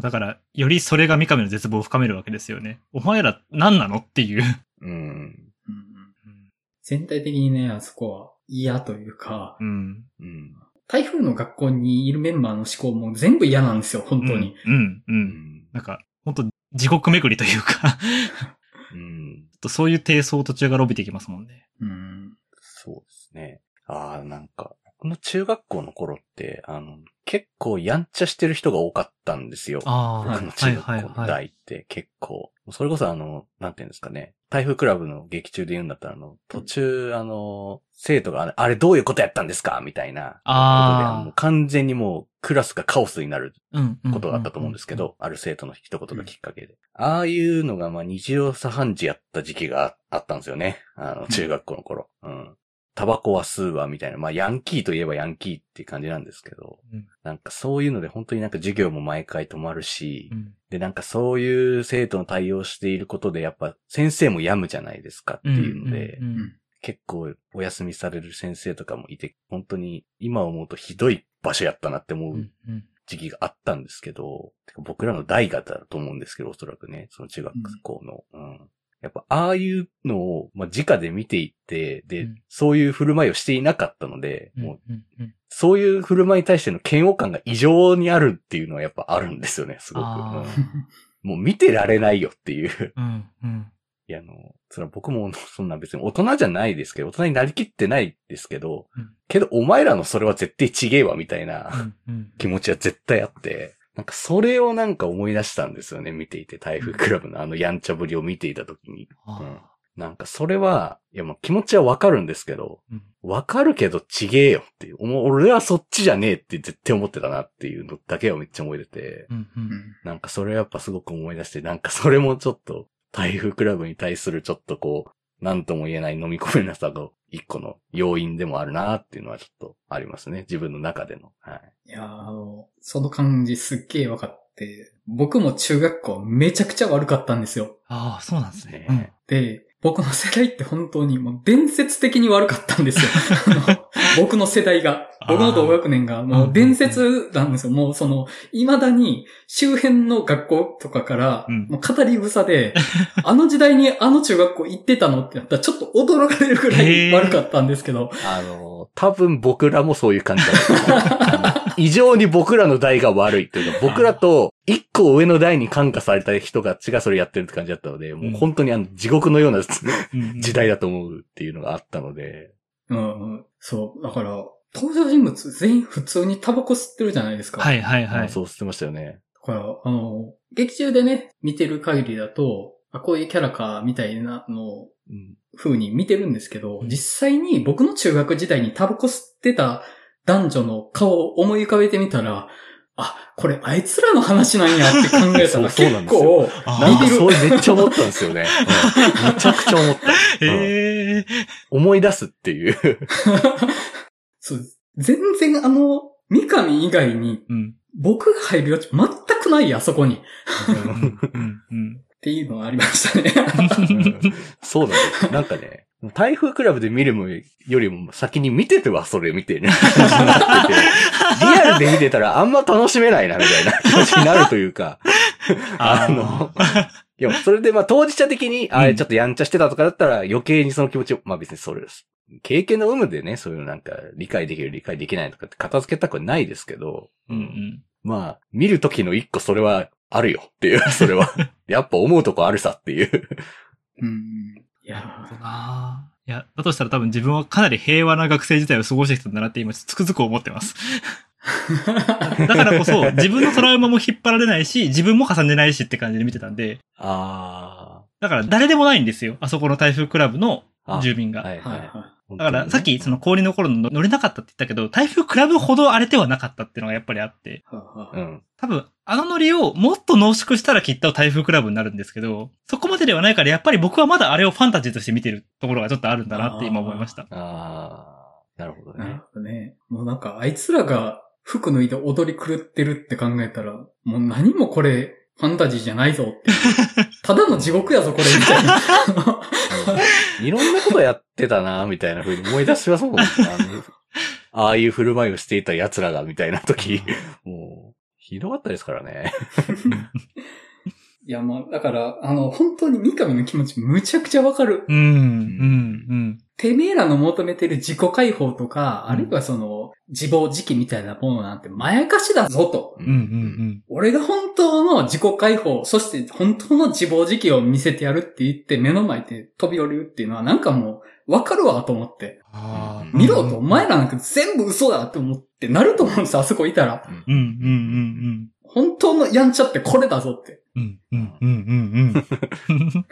だから、よりそれが三上の絶望を深めるわけですよね。お前ら何なの？っていう。うん。うん。全体的にね、あそこは嫌というか、うん。うん。台風の学校にいるメンバーの思考も全部嫌なんですよ、本当に。うん。う。うんん。なんか、本当地獄巡りというかうん。そういう低層途中が伸びていきますもんね。うん。そうですね。ああ、なんか、僕の中学校の頃って、あの、結構やんちゃしてる人が多かったんですよ。あ僕の中学校の代って結構。それこそあの、なんていうんですかね。台風クラブの劇中で言うんだったら、あの、途中、あの、生徒があれ、どういうことやったんですか？みたいな。あーことでもう完全にもうクラスがカオスになることがあったと思うんですけ。ど、ある生徒の一言がきっかけで。ああいうのが、まあ、日常茶飯事やった時期がああったんですよね。あの、中学校の頃。うん。タバコは吸うわ、みたいな。まあ、ヤンキーといえばヤンキーっていう感じなんですけど、うん。なんかそういうので本当になんか授業も毎回止まるし、うん。で、なんかそういう生徒の対応していることで、やっぱ先生も病むじゃないですかっていうので、うんうん結構お休みされる先生とかもいて、本当に今思うとひどい場所やったなって思ううんうん。時期があったんですけど、てか僕らの代がだと思うんですけど、おそらくね、その中学校の。うん。やっぱ、ああいうのを、まあ、直で見ていって、で、うん。そういう振る舞いをしていなかったので、うんもう、うんうん。そういう振る舞いに対しての嫌悪感が異常にあるっていうのはやっぱあるんですよね、すごく。あうん。もう見てられないよっていう。うんうん。いや、あの、それは僕もそんな別に大人じゃないですけど、大人になりきってないですけど、うん。けどお前らのそれは絶対ちげえわみたいな、気持ちは絶対あって、なんかそれをなんか思い出したんですよね、見ていて。台風クラブのあのやんちゃぶりを見ていたときに。うんなんかそれは、いやもう気持ちはわかるんですけど、うんわかるけどちげえよっていう。おも俺はそっちじゃねえって絶対思ってたなっていうのだけはめっちゃ思い出て、うんううんんなんかそれやっぱすごく思い出して、なんかそれもちょっと台風クラブに対するちょっとこう、なんとも言えない飲み込めなさが一個の要因でもあるなっていうのはちょっとありますね。自分の中での。はい。いやーあの、その感じすっげえ分かって、僕も中学校めちゃくちゃ悪かったんですよ。ああ、そうなんですね。ねで、僕の世代って本当にもう伝説的に悪かったんですよ。僕の世代が。僕の同学年がもう伝説なんですよ。もうその、未だに周辺の学校とかから、うんもう語り草で、あの時代にあの中学校行ってたのってなったらちょっと驚かれるぐらい悪かったんですけど、あの、多分僕らもそういう感じだった。異常に僕らの代が悪いというか、僕らと一個上の代に感化された人たちがそれやってるって感じだったので、もう本当にあの地獄のような時代だと思うっていうのがあったので。うんうん、そう。だから、登場人物全員普通にタバコ吸ってるじゃないですか。はいはいはい。そうしてましたよね。だから、あの、劇中でね、見てる限りだと、あこういうキャラか、みたいなのをうん風に見てるんですけど、うん実際に僕の中学時代にタバコ吸ってた男女の顔を思い浮かべてみたら、あ、これあいつらの話なんやって考えたそうら そうなんですよ結構、あなんか似てるそれめっちゃ思ったんですよね。うんめちゃくちゃ思った。へえ。思い出すっていう。そう、全然あの、三上以外にうん。僕が入る余地全くないや、あそこに。っうん。うん。ていうのはありましたね。うんそうなんです。なんかね、台風クラブで見るよりも先に見ててはそれ見てね。感じになっててリアルで見てたらあんま楽しめないな、みたいな気持ちになるというか。あの、いや、それでまあ当事者的に、あれちょっとやんちゃしてたとかだったら余計にその気持ちを、まあ別にそれです。経験の有無でね、そういうなんか理解できる理解できないとかって片付けたくはないですけど、うんうん。まあ、見るときの一個それはあるよっていう、それは。やっぱ思うとこあるさっていう。うん。いなるやほどないや、だとしたら多分自分はかなり平和な学生時代を過ごしてきたんだなって今つくづく思ってます。だからこそ、自分のトラウマも引っ張られないし、自分も重ねないしって感じで見てたんで、あだから誰でもないんですよ。あそこの台風クラブのあ。住民が。はいはいはい。はだからさっきその氷の頃の乗れなかったって言ったけど、台風クラブほど荒れてはなかったっていうのがやっぱりあって、うん。多分あのノリをもっと濃縮したらきっと台風クラブになるんですけど、そこまでではないからやっぱり僕はまだあれをファンタジーとして見てるところがちょっとあるんだなって今思いました。ああ。なるほどねなる。ほどね。もうなんか、あいつらが服脱いで踊り狂ってるって考えたら、もう何もこれ、ファンタジーじゃないぞっていう。ただの地獄やぞ、これ、みたいな。いろんなことやってたな、みたいな風に思い出しますもん。あのああいう振る舞いをしていた奴らが、みたいな時、もう、ひどかったですからね。いや、まあ、だから、あの、本当に三上の気持ちむちゃくちゃわかる。うん、うん、うん。てめえらの求めてる自己解放とか、うんあるいはその、自暴自棄みたいなものなんて、まやかしだぞと。うん、うん、俺が本当の自己解放、そして本当の自暴自棄を見せてやるって言って目の前で飛び降りるっていうのはなんかもうわかるわと思って。あうん見ろと、お前らなんか全部嘘だと思ってなると思うんですよ、あそこいたら。うん、うん、うん、本当のやんちゃってこれだぞって。っうん。うん、うん、うん、うん。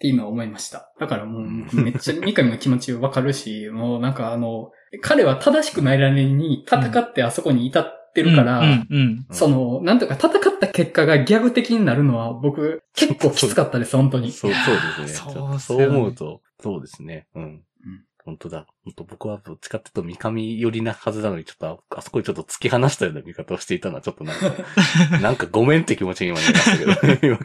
て今思いました。だからもうめっちゃ三上の気持ちわかるし、もうなんかあの、彼は正しくないられに戦ってあそこに至ってるから、うん、うん。その、なんとか戦った結果がギャグ的になるのは僕結構きつかったです、本当に。そう、そうですね。そうっすそう思うと、そうですね。うん。本当だ。本当僕はどっちかっていうと三上寄りなはずなのに、ちょっとああそこにちょっと突き放したような見方をしていたのはちょっとなんか、なんかごめんって気持ちに今なりましたけど。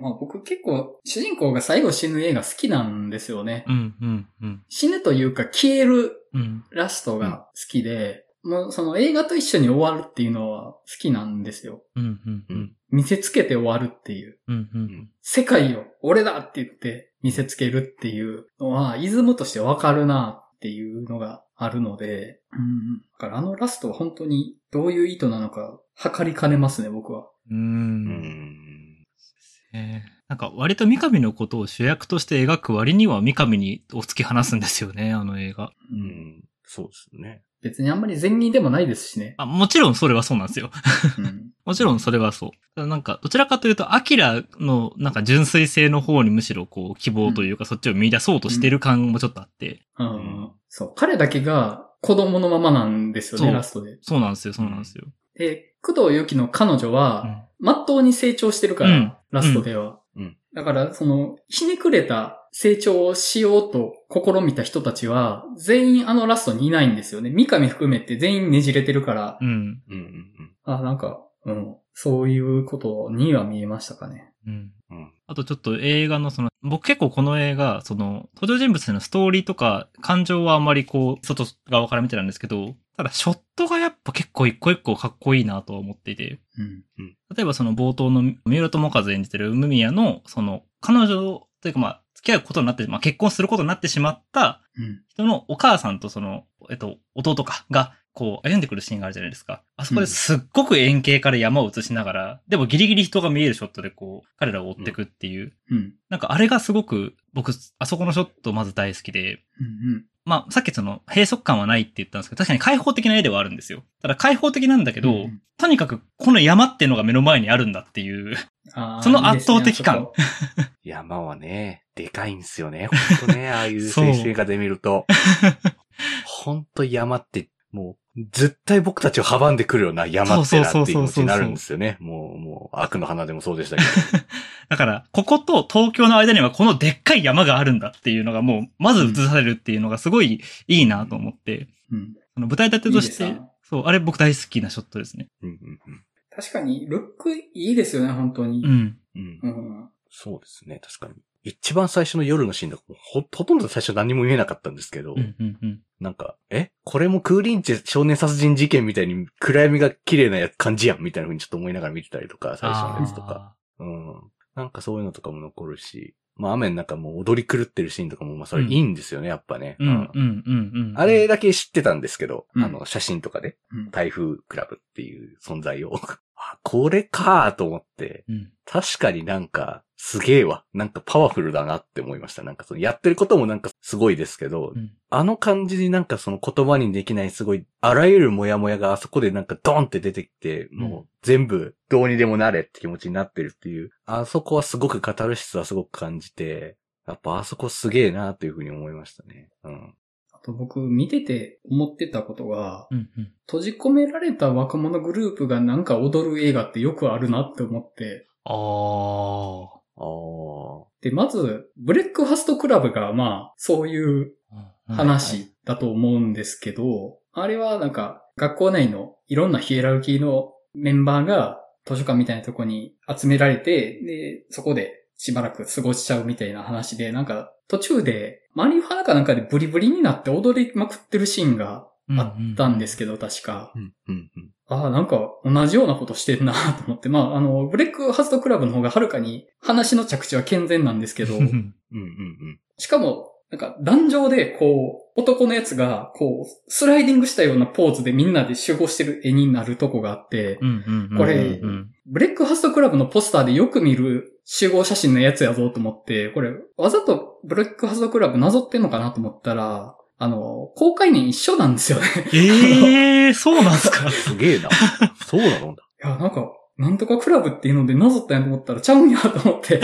まあ、僕結構主人公が最後死ぬ映画好きなんですよね。うん、うん、うん。死ぬというか消えるうん。ラストが好きで、もうその映画と一緒に終わるっていうのは好きなんですよ。うん、うん、うん。見せつけて終わるっていう。うん、うん。世界を俺だって言って見せつけるっていうのは、イズムとしてわかるなっていうのがあるので、うん。だからあのラストは本当にどういう意図なのか測りかねますね、僕は。う。うんん。えーなんか割と三上のことを主役として描く割には三上にを突き放すんですよね、あの映画。う。うんん。そうですね。別にあんまり善人でもないですしね。あ、もちろんそれはそうなんですよ。うん。もちろんそれはそう。ただなんか、どちらかというと、アキラのなんか純粋性の方にむしろこう希望というか、そっちを見出そうとしてる感もちょっとあって。うん。そう。彼だけが子供のままなんですよね、ラストで。そうなんですよ、そうなんですよ。で、工藤由紀の彼女うは、んまっとうに成長してるから、うんラストでは。うんだから、その、ひねくれた成長をしようと試みた人たちは、全員あのラストにいないんですよね。三上含めて全員ねじれてるから、うん。うんうんあ、なんか、うん、そういうことには見えましたかね。うん。うん。うん。あとちょっと映画のその、僕結構この映画、その、登場人物のストーリーとか、感情はあんまりこう、外側から見てたんですけど、ただショットがやっぱ結構一個一個かっこいいなとは思っていて、うん。例えばその冒頭の三浦智和演じてる海宮の、その、彼女というかまあ、付き合うことになって、まあ結婚することになってしまったうん。人のお母さんとその、えっと、弟かがこう歩んでくるシーンがあるじゃないですか。あそこですっごく円形から山を映しながら、でもギリギリ人が見えるショットでこう、彼らを追ってくっていう。うん。なんかあれがすごく僕、あそこのショットまず大好きで、うんまあ、さっきその、閉塞感はないって言ったんですけど、確かに開放的な絵ではあるんですよ。ただ開放的なんだけど、うんとにかくこの山っていうのが目の前にあるんだっていう。その圧倒的感いいね 山はね、でかいんすよね。ほんとね、ああいう青春映画で見ると。ほんと山って、もう、絶対僕たちを阻んでくるような山ってなっていう気持ちになるんですよね。もう、もう、悪の花でもそうでしたけど。だから、ここと東京の間にはこのでっかい山があるんだっていうのがもう、まず映されるっていうのがすごいいいなと思って、うん。その舞台立てとしていいそう、あれ僕大好きなショットですね。うんうんうん確かに、ルックいいですよね、本当に。うん。うんうん。そうですね、確かに。一番最初の夜のシーンだとほ、ほとんど最初何も見えなかったんですけど、うん、うん、うん。なんか、え？これもクーリンチェ少年殺人事件みたいに暗闇が綺麗なや感じやんみたいな風にちょっと思いながら見てたりとか、最初のやつとか。うん。なんかそういうのとかも残るし、まあ雨の中も踊り狂ってるシーンとかも、まあそれいいんですよね、やっぱね。うん、うん、うん、うん。あれだけ知ってたんですけど、うんあの、写真とかで、うん台風クラブっていう存在を。あ、これかーと思って、うん。確かになんか、すげえわ。なんかパワフルだなって思いました。なんかその、やってることもなんかすごいですけど、うんあの感じになんかその言葉にできないすごい、あらゆるモヤモヤがあそこでなんかドンって出てきて、もう全部どうにでもなれって気持ちになってるっていう、あそこはすごくカタルシスはすごく感じて、やっぱあそこすげえなっていうふうに思いましたね。うん。あと僕、見てて思ってたことが、うん、うん。閉じ込められた若者グループがなんか踊る映画ってよくあるなって思って。ああ。で、まず、ブレックファストクラブがまあ、そういう話だと思うんですけど、あれはなんか、学校内のいろんなヒエラルキーのメンバーが図書館みたいなとこに集められて、で、そこでしばらく過ごしちゃうみたいな話で、なんか、途中で、マリファナかなんかでブリブリになって踊りまくってるシーンがあったんですけど、確か。うん、うん、うん。ああ、なんか同じようなことしてんなと思って。まあ、あの、ブレックファストクラブの方がはるかに話の着地は健全なんですけど、うん。うん、うん、しかも、なんか、壇上で、こう、男のやつが、こう、スライディングしたようなポーズでみんなで集合してる絵になるとこがあって、うん、うんうん。これうんブレックファストクラブのポスターでよく見る集合写真のやつやぞと思って、これ、わざとブレックファストクラブなぞってんのかなと思ったら、あの、公開年一緒なんですよね。ええー、そうなんすか？すげえな。そうなのだ。いや、なんか、なんとかクラブっていうのでなぞったんやと思ったらちゃうんやと思って。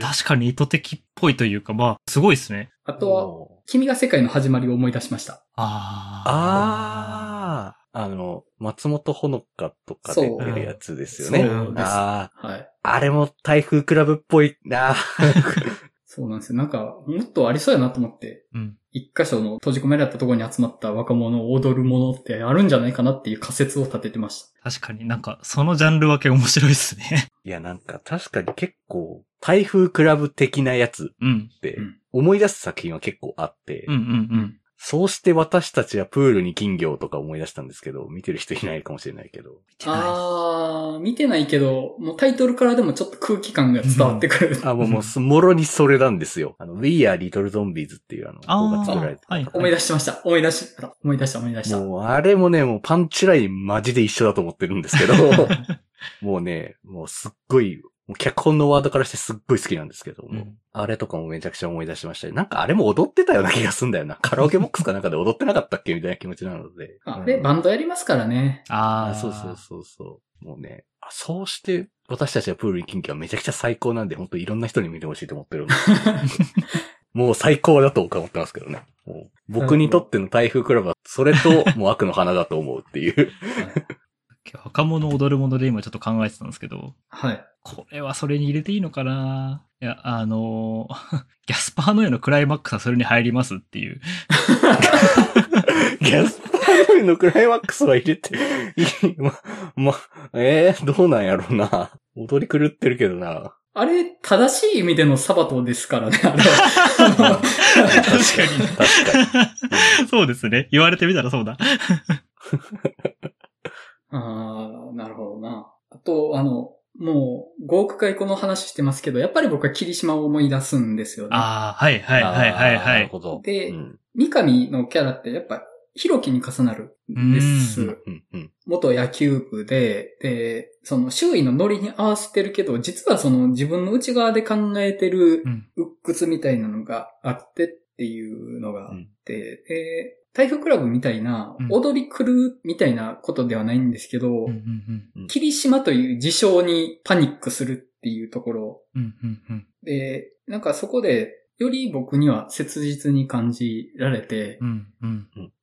確かに意図的っぽいというか、まあ、すごいですね。あとは、君が世界の始まりを思い出しました。あああ、あの、松本ほのかとか出てるやつですよね。そうですああ、はい。あれも台風クラブっぽいな。そうなんですよ。なんか、もっとありそうやなと思って、うん。一箇所の閉じ込められたところに集まった若者を踊るものってあるんじゃないかなっていう仮説を立ててました。確かになんか、そのジャンル分け面白いですね。いや、なんか確かに結構、台風クラブ的なやつうん。ってうん思い出す作品は結構あって、うんうんうん。そうして私たちはプールに金魚とか思い出したんですけど、見てる人いないかもしれないけど。見てないあー、見てないけど、もうタイトルからでもちょっと空気感が伝わってくる。あ、もう、もう、もろにそれなんですよ。あの、We Are Little Zombies っていうあの、あー方が作られてたはい思い出しました。思い出した。思い出した、思い出した。もう、あれもね、もうパンチラインマジで一緒だと思ってるんですけど、もうね、もうすっごい、脚本のワードからしてすっごい好きなんですけども、うんあれとかもめちゃくちゃ思い出しましたね。なんかあれも踊ってたような気がすんだよな。カラオケボックスかなんかで踊ってなかったっけみたいな気持ちなので。あうんれ、バンドやりますからね。ああ、あそうそうそうそう。もうね、あそうして、私たちはプールにキンキはめちゃくちゃ最高なんで、本当いろんな人に見てほしいと思ってるんで。もう最高だと僕は思ってますけどね。もう僕にとっての台風クラブは、それともう悪の花だと思うっていう。若者踊るもので今ちょっと考えてたんですけど、はい。これはそれに入れていいのかな？いや、あのー ギャスパーの絵のクライマックスはそれに入りますっていう。ギャスパーノイのクライマックスは入れて、い いま、ま、えー、どうなんやろうな。踊り狂ってるけどな。あれ、正しい意味でのサバトですからね、あれは。確かに。確かに。そうですね。言われてみたらそうだ。ああ、なるほどな。あと、あの、もう、5億回この話してますけど、やっぱり僕は霧島を思い出すんですよね。ああ、はいはいはいはいはい。なるほど。でうん三上のキャラってやっぱひろきに重なるんです。うんうんうん。元野球部で、で、その周囲のノリに合わせてるけど、実はその自分の内側で考えてるうん。鬱屈みたいなのがあってっていうのがあっうんて、で、台風クラブみたいなうん踊り狂うみたいなことではないんですけど。霧島という事象にパニックするっていうところ。で、なんかそこで、より僕には切実に感じられて。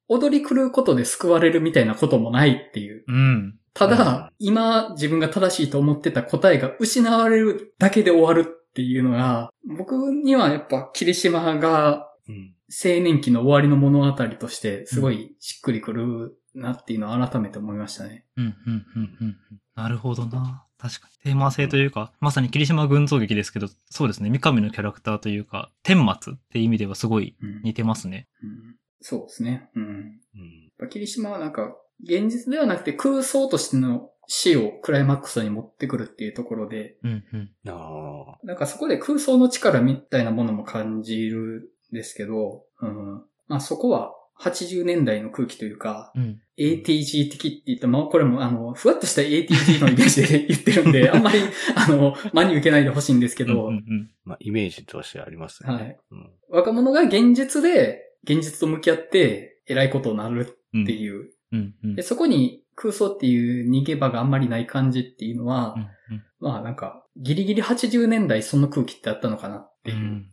踊り狂うことで救われるみたいなこともないっていう。うん。ただ、うん今自分が正しいと思ってた答えが失われるだけで終わるっていうのが、僕にはやっぱ霧島がうん。青年期の終わりの物語としてすごいしっくりくるなっていうのを改めて思いましたね。うん。うん。うん。うん。なるほどな。確かに。テーマ性というか、まさに霧島群像劇ですけど、そうですね。三上のキャラクターというか、天末って意味ではすごいうん似てますね。うんそうですね。うん。うん。やっぱ霧島はなんか、現実ではなくて空想としての死をクライマックスに持ってくるっていうところで、うん。うん。ああ。なんかそこで空想の力みたいなものも感じるんですけど、うん。まあそこは80年代の空気というか、うん。ATG 的って言ったまあこれもあの、ふわっとした ATG のイメージで言ってるんで、あんまり、あの、真に受けないでほしいんですけど、うん。うん。まあ、イメージとしてありますよね。はい。うん。若者が現実で、現実と向き合って、偉いことになるうん。っていう。うん。うんで、。そこに空想っていう逃げ場があんまりない感じっていうのは、うん。まあなんか、ギリギリ80年代その空気ってあったのかなってう。いうんうん。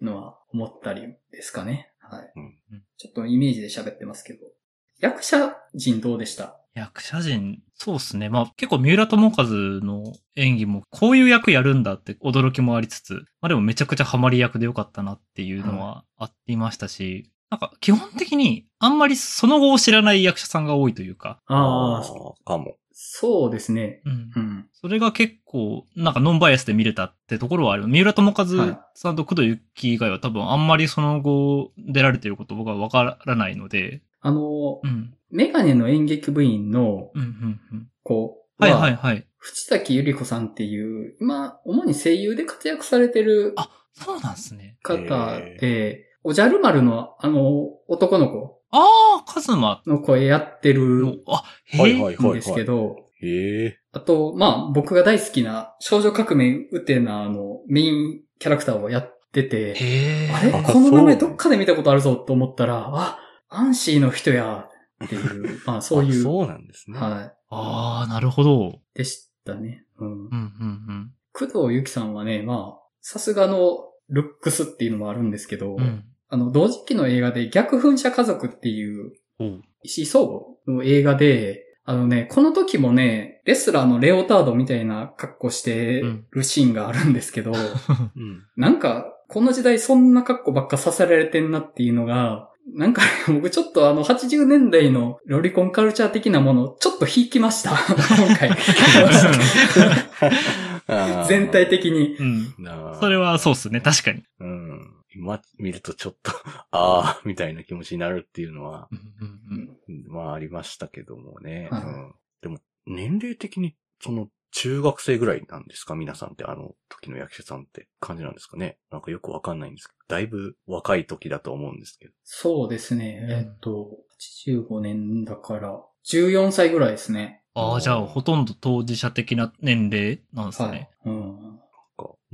のは思ったりですかね。はい。うんちょっとイメージで喋ってますけど。役者陣どうでした？役者陣、そうですね。まあ結構三浦友和の演技もこういう役やるんだって驚きもありつつ、まあでもめちゃくちゃハマり役でよかったなっていうのはありましたし、なんか基本的にあんまりその後を知らない役者さんが多いというか、ああ、あ、かも。そうですね。うんう。ん。それが結構、なんかノンバイアスで見れたってところはある。三浦友和さんと工藤由紀以外は多分あんまりその後出られてること僕はわからないので、あの、うん。メガネの演劇部員のうん、うん、うん。子はいはいはい。藤崎ゆり子さんっていう、今、主に声優で活躍されてるあ、そうなんですね。方で、おじゃる丸のあの男の子ああ、カズマの声やってるあ、へえ、はいはいはい。ですけど、へえ。あと、まあ、僕が大好きな少女革命ウテナのメインキャラクターをやってて、へえ。あれ？あこの名前どっかで見たことあるぞと思ったら、あ、アンシーの人や、っていう、まあそういう、あそうなんですね。はああ、なるほど。い、でしたね。うんうん、うん、工藤由紀さんはね、まあ、さすがのルックスっていうのもあるんですけど、うん。うん。あの、同時期の映画で逆噴射家族っていうおう。石井総合の映画で、あのね、この時もね、レスラーのレオタードみたいな格好してるシーンがあるんですけど、うん。なんか、この時代そんな格好ばっかさせられてんなっていうのが、なんか 僕ちょっとあの80年代のロリコンカルチャー的なものちょっと引きました。今回。全体的に。うん。それはそうっすね、確かに。うん。今見るとちょっと、ああ、みたいな気持ちになるっていうのは、うんうんうんまあありましたけどもね。はいうん、でも、年齢的に、その、中学生ぐらいなんですか？皆さんってあの時の役者さんって感じなんですかね？なんかよくわかんないんですけど、だいぶ若い時だと思うんですけど。そうですね。うんえっと、85年だから、14歳ぐらいですね。ああ、じゃあ、ほとんど当事者的な年齢なんですはね。い。うん。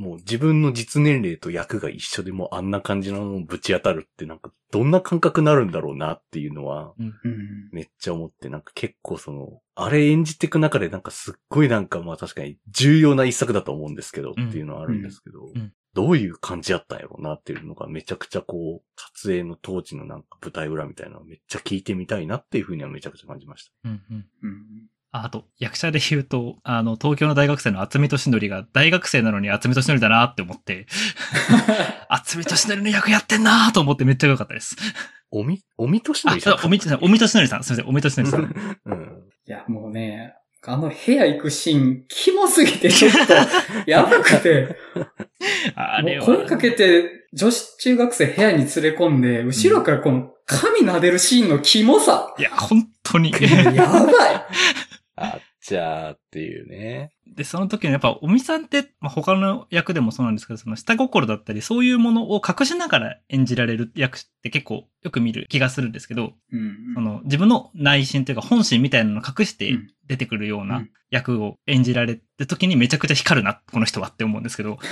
もう自分の実年齢と役が一緒でもうあんな感じののぶち当たるってなんかどんな感覚になるんだろうなっていうのはうん。めっちゃ思ってなんか結構その、あれ演じていく中でなんかすっごいなんかまあ確かに重要な一作だと思うんですけどうんっていうのはあるんですけど、うんどういう感じやったんやろうなっていうのがめちゃくちゃこう、撮影の当時のなんか舞台裏みたいなのをめっちゃ聞いてみたいなっていうふうにはめちゃくちゃ感じました。うんうん。うん。ああと、役者で言うと、あの、東京の大学生の厚見俊則が大学生なのに厚見俊則だなって思って、厚見俊則の役やってんなと思ってめっちゃ良かったです。おみ、おみとしのあ、そうおみ、おみとしのりさん。すみません、おみとしのりさん。うん。いや、もうね、あの部屋行くシーン、キモすぎてちょっと、やばくて、あれは。もう声かけて、女子中学生部屋に連れ込んで、後ろからこの髪撫でるシーンのキモさ。いや、本当に。やばい。あっちゃーっていうね。で、その時のやっぱ、おみさんって、まあ、他の役でもそうなんですけど、その下心だったり、そういうものを隠しながら演じられる役って結構よく見る気がするんですけど、うん。その自分の内心というか本心みたいなのを隠してうん出てくるよううなん役を演じられた時にめちゃくちゃ光るな、この人はって思うんですけど。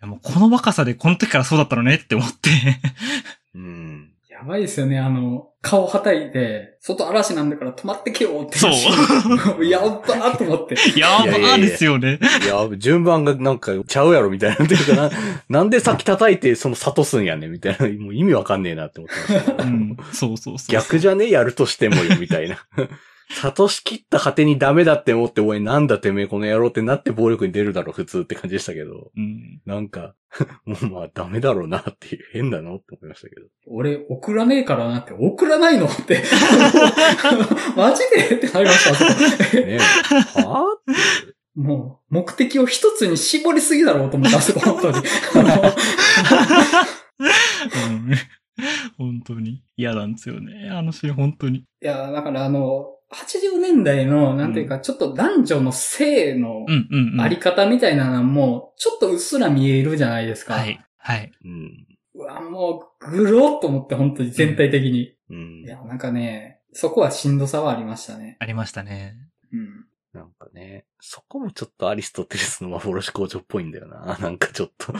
いやもうこの若さでこの時からそうだったのねって思って。うん。やばいですよね、あの、顔はたいて、外嵐なんだから止まってけよって。そうう。やっばーと思って。やばーですよね。いや、順番がなんかちゃうやろみたいな。っていうかな、なんで先叩いてその諭すんやねんみたいな。もう意味わかんねえなって思ってました。うん。そうそうそう。逆じゃね？やるとしてもよ、みたいな。諭し切った果てにダメだって思って、おい、なんだてめえこの野郎ってなって暴力に出るだろ、普通って感じでしたけど。うん。なんか、もうまあダメだろうなっていう、変だなって思いましたけど。俺、送らねえからなって、送らないのって。マジでってなりました。ねえ。はぁもう、目的を一つに絞りすぎだろうと思った、あそこ、本当に。うん本当に嫌なんですよね。あのシーン本当に。いや、だからあの、80年代の、なんていうか、ちょっと男女の性のうんうんうん。あり方みたいなのも、ちょっとうっすら見えるじゃないですか。はい。はい。うん。うわ、もう、ぐろっと思って、本当に全体的に。うんい。や、なんかね、そこはしんどさはありましたね。ありましたね。うん。なんかね、そこもちょっとアリストテレスの幻工場っぽいんだよな。なんかちょっと、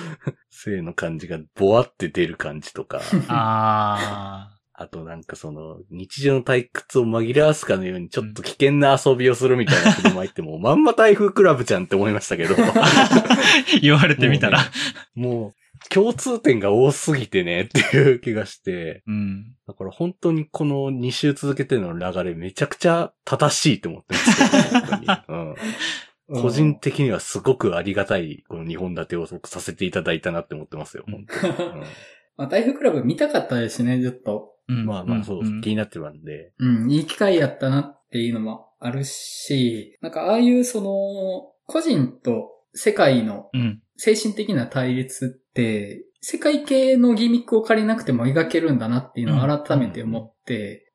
性の感じがボワって出る感じとか。ああとなんかその、日常の退屈を紛らわすかのようにちょっと危険な遊びをするみたいな振る舞いってもうまんま台風クラブじゃんって思いましたけど。ー。言われてみたら。もう、共通点が多すぎてねっていう気がして、うん。だから本当にこの2週続けての流れめちゃくちゃ正しいと思ってますけど、本当に。うん。個人的にはすごくありがたい、この2本立てを僕させていただいたなって思ってますよ、本当に。まあ、台風クラブ見たかったですね、ずっと。うんまあまあそう、ん気になってたんで。うん、いい機会やったなっていうのもあるし、なんかああいうその、個人と世界のうん。精神的な対立って、世界系のギミックを借りなくても描けるんだなっていうのを改めて思って、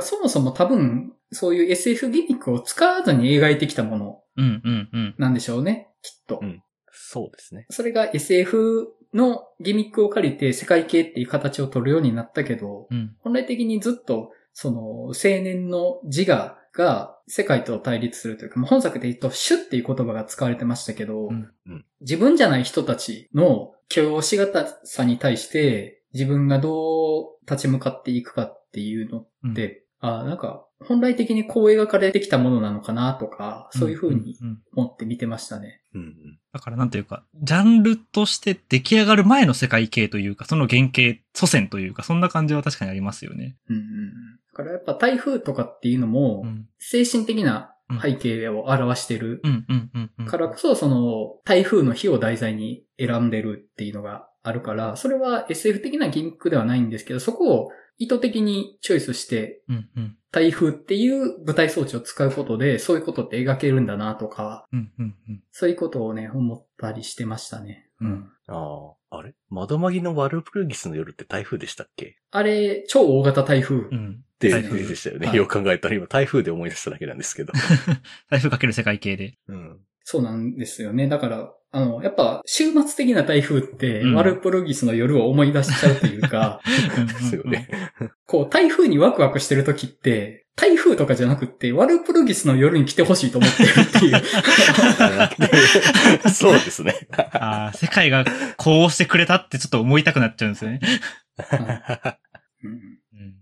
そもそも多分、そういう SF ギミックを使わずに描いてきたものうんうんうん。なんでしょうね、きっと。うんそうですね。それが SF のギミックを借りて世界系っていう形を取るようになったけど、うん。本来的にずっと、その、青年の自我が世界と対立するというか、まあ本作で言うと、主っていう言葉が使われてましたけど、うんうん自分じゃない人たちの許容しがたさに対して、自分がどう立ち向かっていくかっていうのって、あなんか、本来的にこう描かれてきたものなのかなとか、そういう風にんんん思って見てましたね。うんうん。だからなんていうか、ジャンルとして出来上がる前の世界系というか、その原型、祖先というか、そんな感じは確かにありますよね。うんうんうん。だからやっぱ台風とかっていうのも、うん。精神的な背景を表してる。からこそ、その、台風の日を題材に選んでるっていうのがあるから、それは SF 的なギミックではないんですけど、そこを意図的にチョイスして、うんうん。台風っていう舞台装置を使うことで、そういうことって描けるんだなとか、うんうんうん。そういうことをね、思ったりしてましたね。うん。ああ、あれ？窓マギのワルプルギスの夜って台風でしたっけ？あれ、超大型台風。うん。で、台風でしたよね。はいよく考えたら今台風で思い出しただけなんですけど。台風かける世界系で。うん。そうなんですよね。だから、あの、やっぱ、週末的な台風って、うんワルプルギスの夜を思い出しちゃうというか、ですよね。こう、台風にワクワクしてる時って、台風とかじゃなくって、ワルプルギスの夜に来てほしいと思ってるっていう。そうですね。ああ、世界がこうしてくれたってちょっと思いたくなっちゃうんですよね。うんうん。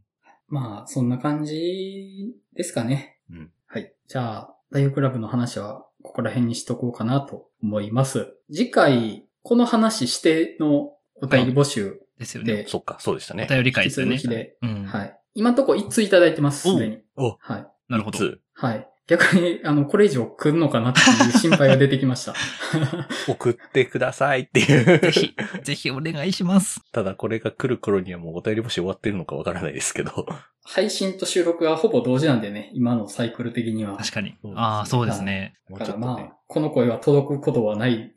まあ、そんな感じですかね。うんはい。じゃあ、大学クラブの話は、ここら辺にしとこうかなと思います。次回、この話してのお便り募集ですよね。で、そっか、そうでしたね。お便り会ですよね続き。で、うん。はい。今んとこ1通いただいてます、すでに。お、はい。なるほど。つはい。逆に、あの、これ以上来るのかなっていう心配が出てきました。送ってくださいっていう。ぜひ、ぜひお願いします。ただこれが来る頃にはもうお便り募集終わってるのかわからないですけど。配信と収録がほぼ同時なんでね、今のサイクル的には。確かに。ああ、そうですね。だからまあ。、この声は届くことはないで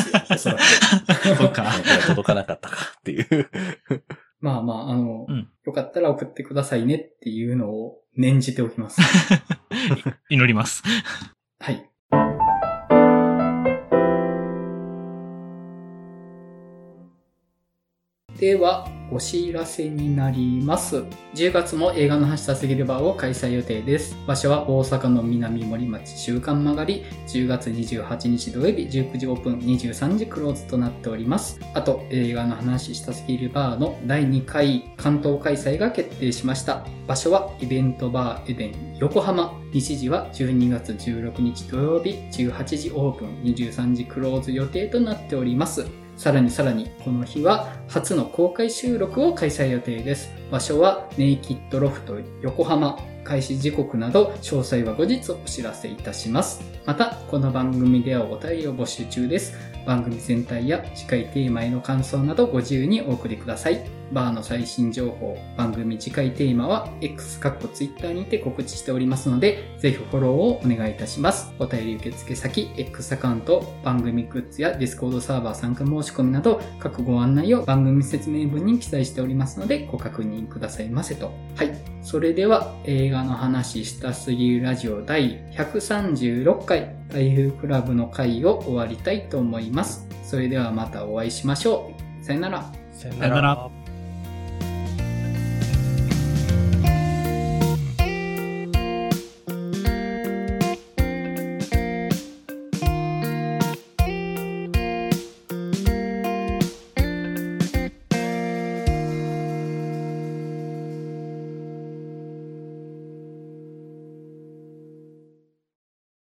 すよ、おそらく。そうか。届かなかったかっていう。まあまあ、あの、うん、よかったら送ってくださいねっていうのを念じておきます。祈ります。はい。では、お知らせになります。10月も映画の話したすぎるバーを開催予定です。場所は大阪の南森町週刊曲がり、10月28日土曜日19時オープン、23時クローズとなっております。あと、映画の話したすぎるバーの第2回関東開催が決定しました。場所はイベントバーエデン横浜。日時は12月16日土曜日18時オープン、23時クローズ予定となっております。さらにさらに、この日は初の公開収録を開催予定です。場所はネイキッドロフト横浜。開始時刻など詳細は後日お知らせいたします。また、この番組ではお便りを募集中です。番組全体や次回テーマへの感想などご自由にお送りください。バーの最新情報、番組次回テーマは X かっこ Twitter にて告知しておりますので、ぜひフォローをお願いいたします。お便り受付先、X アカウント、番組グッズや Discord サーバー参加申し込みなど、各ご案内を番組説明文に記載しておりますので、ご確認くださいませと。はい。それでは、映画の話したすぎるラジオ第136回、台風クラブの回を終わりたいと思います。それではまたお会いしましょう。さよなら。さよなら。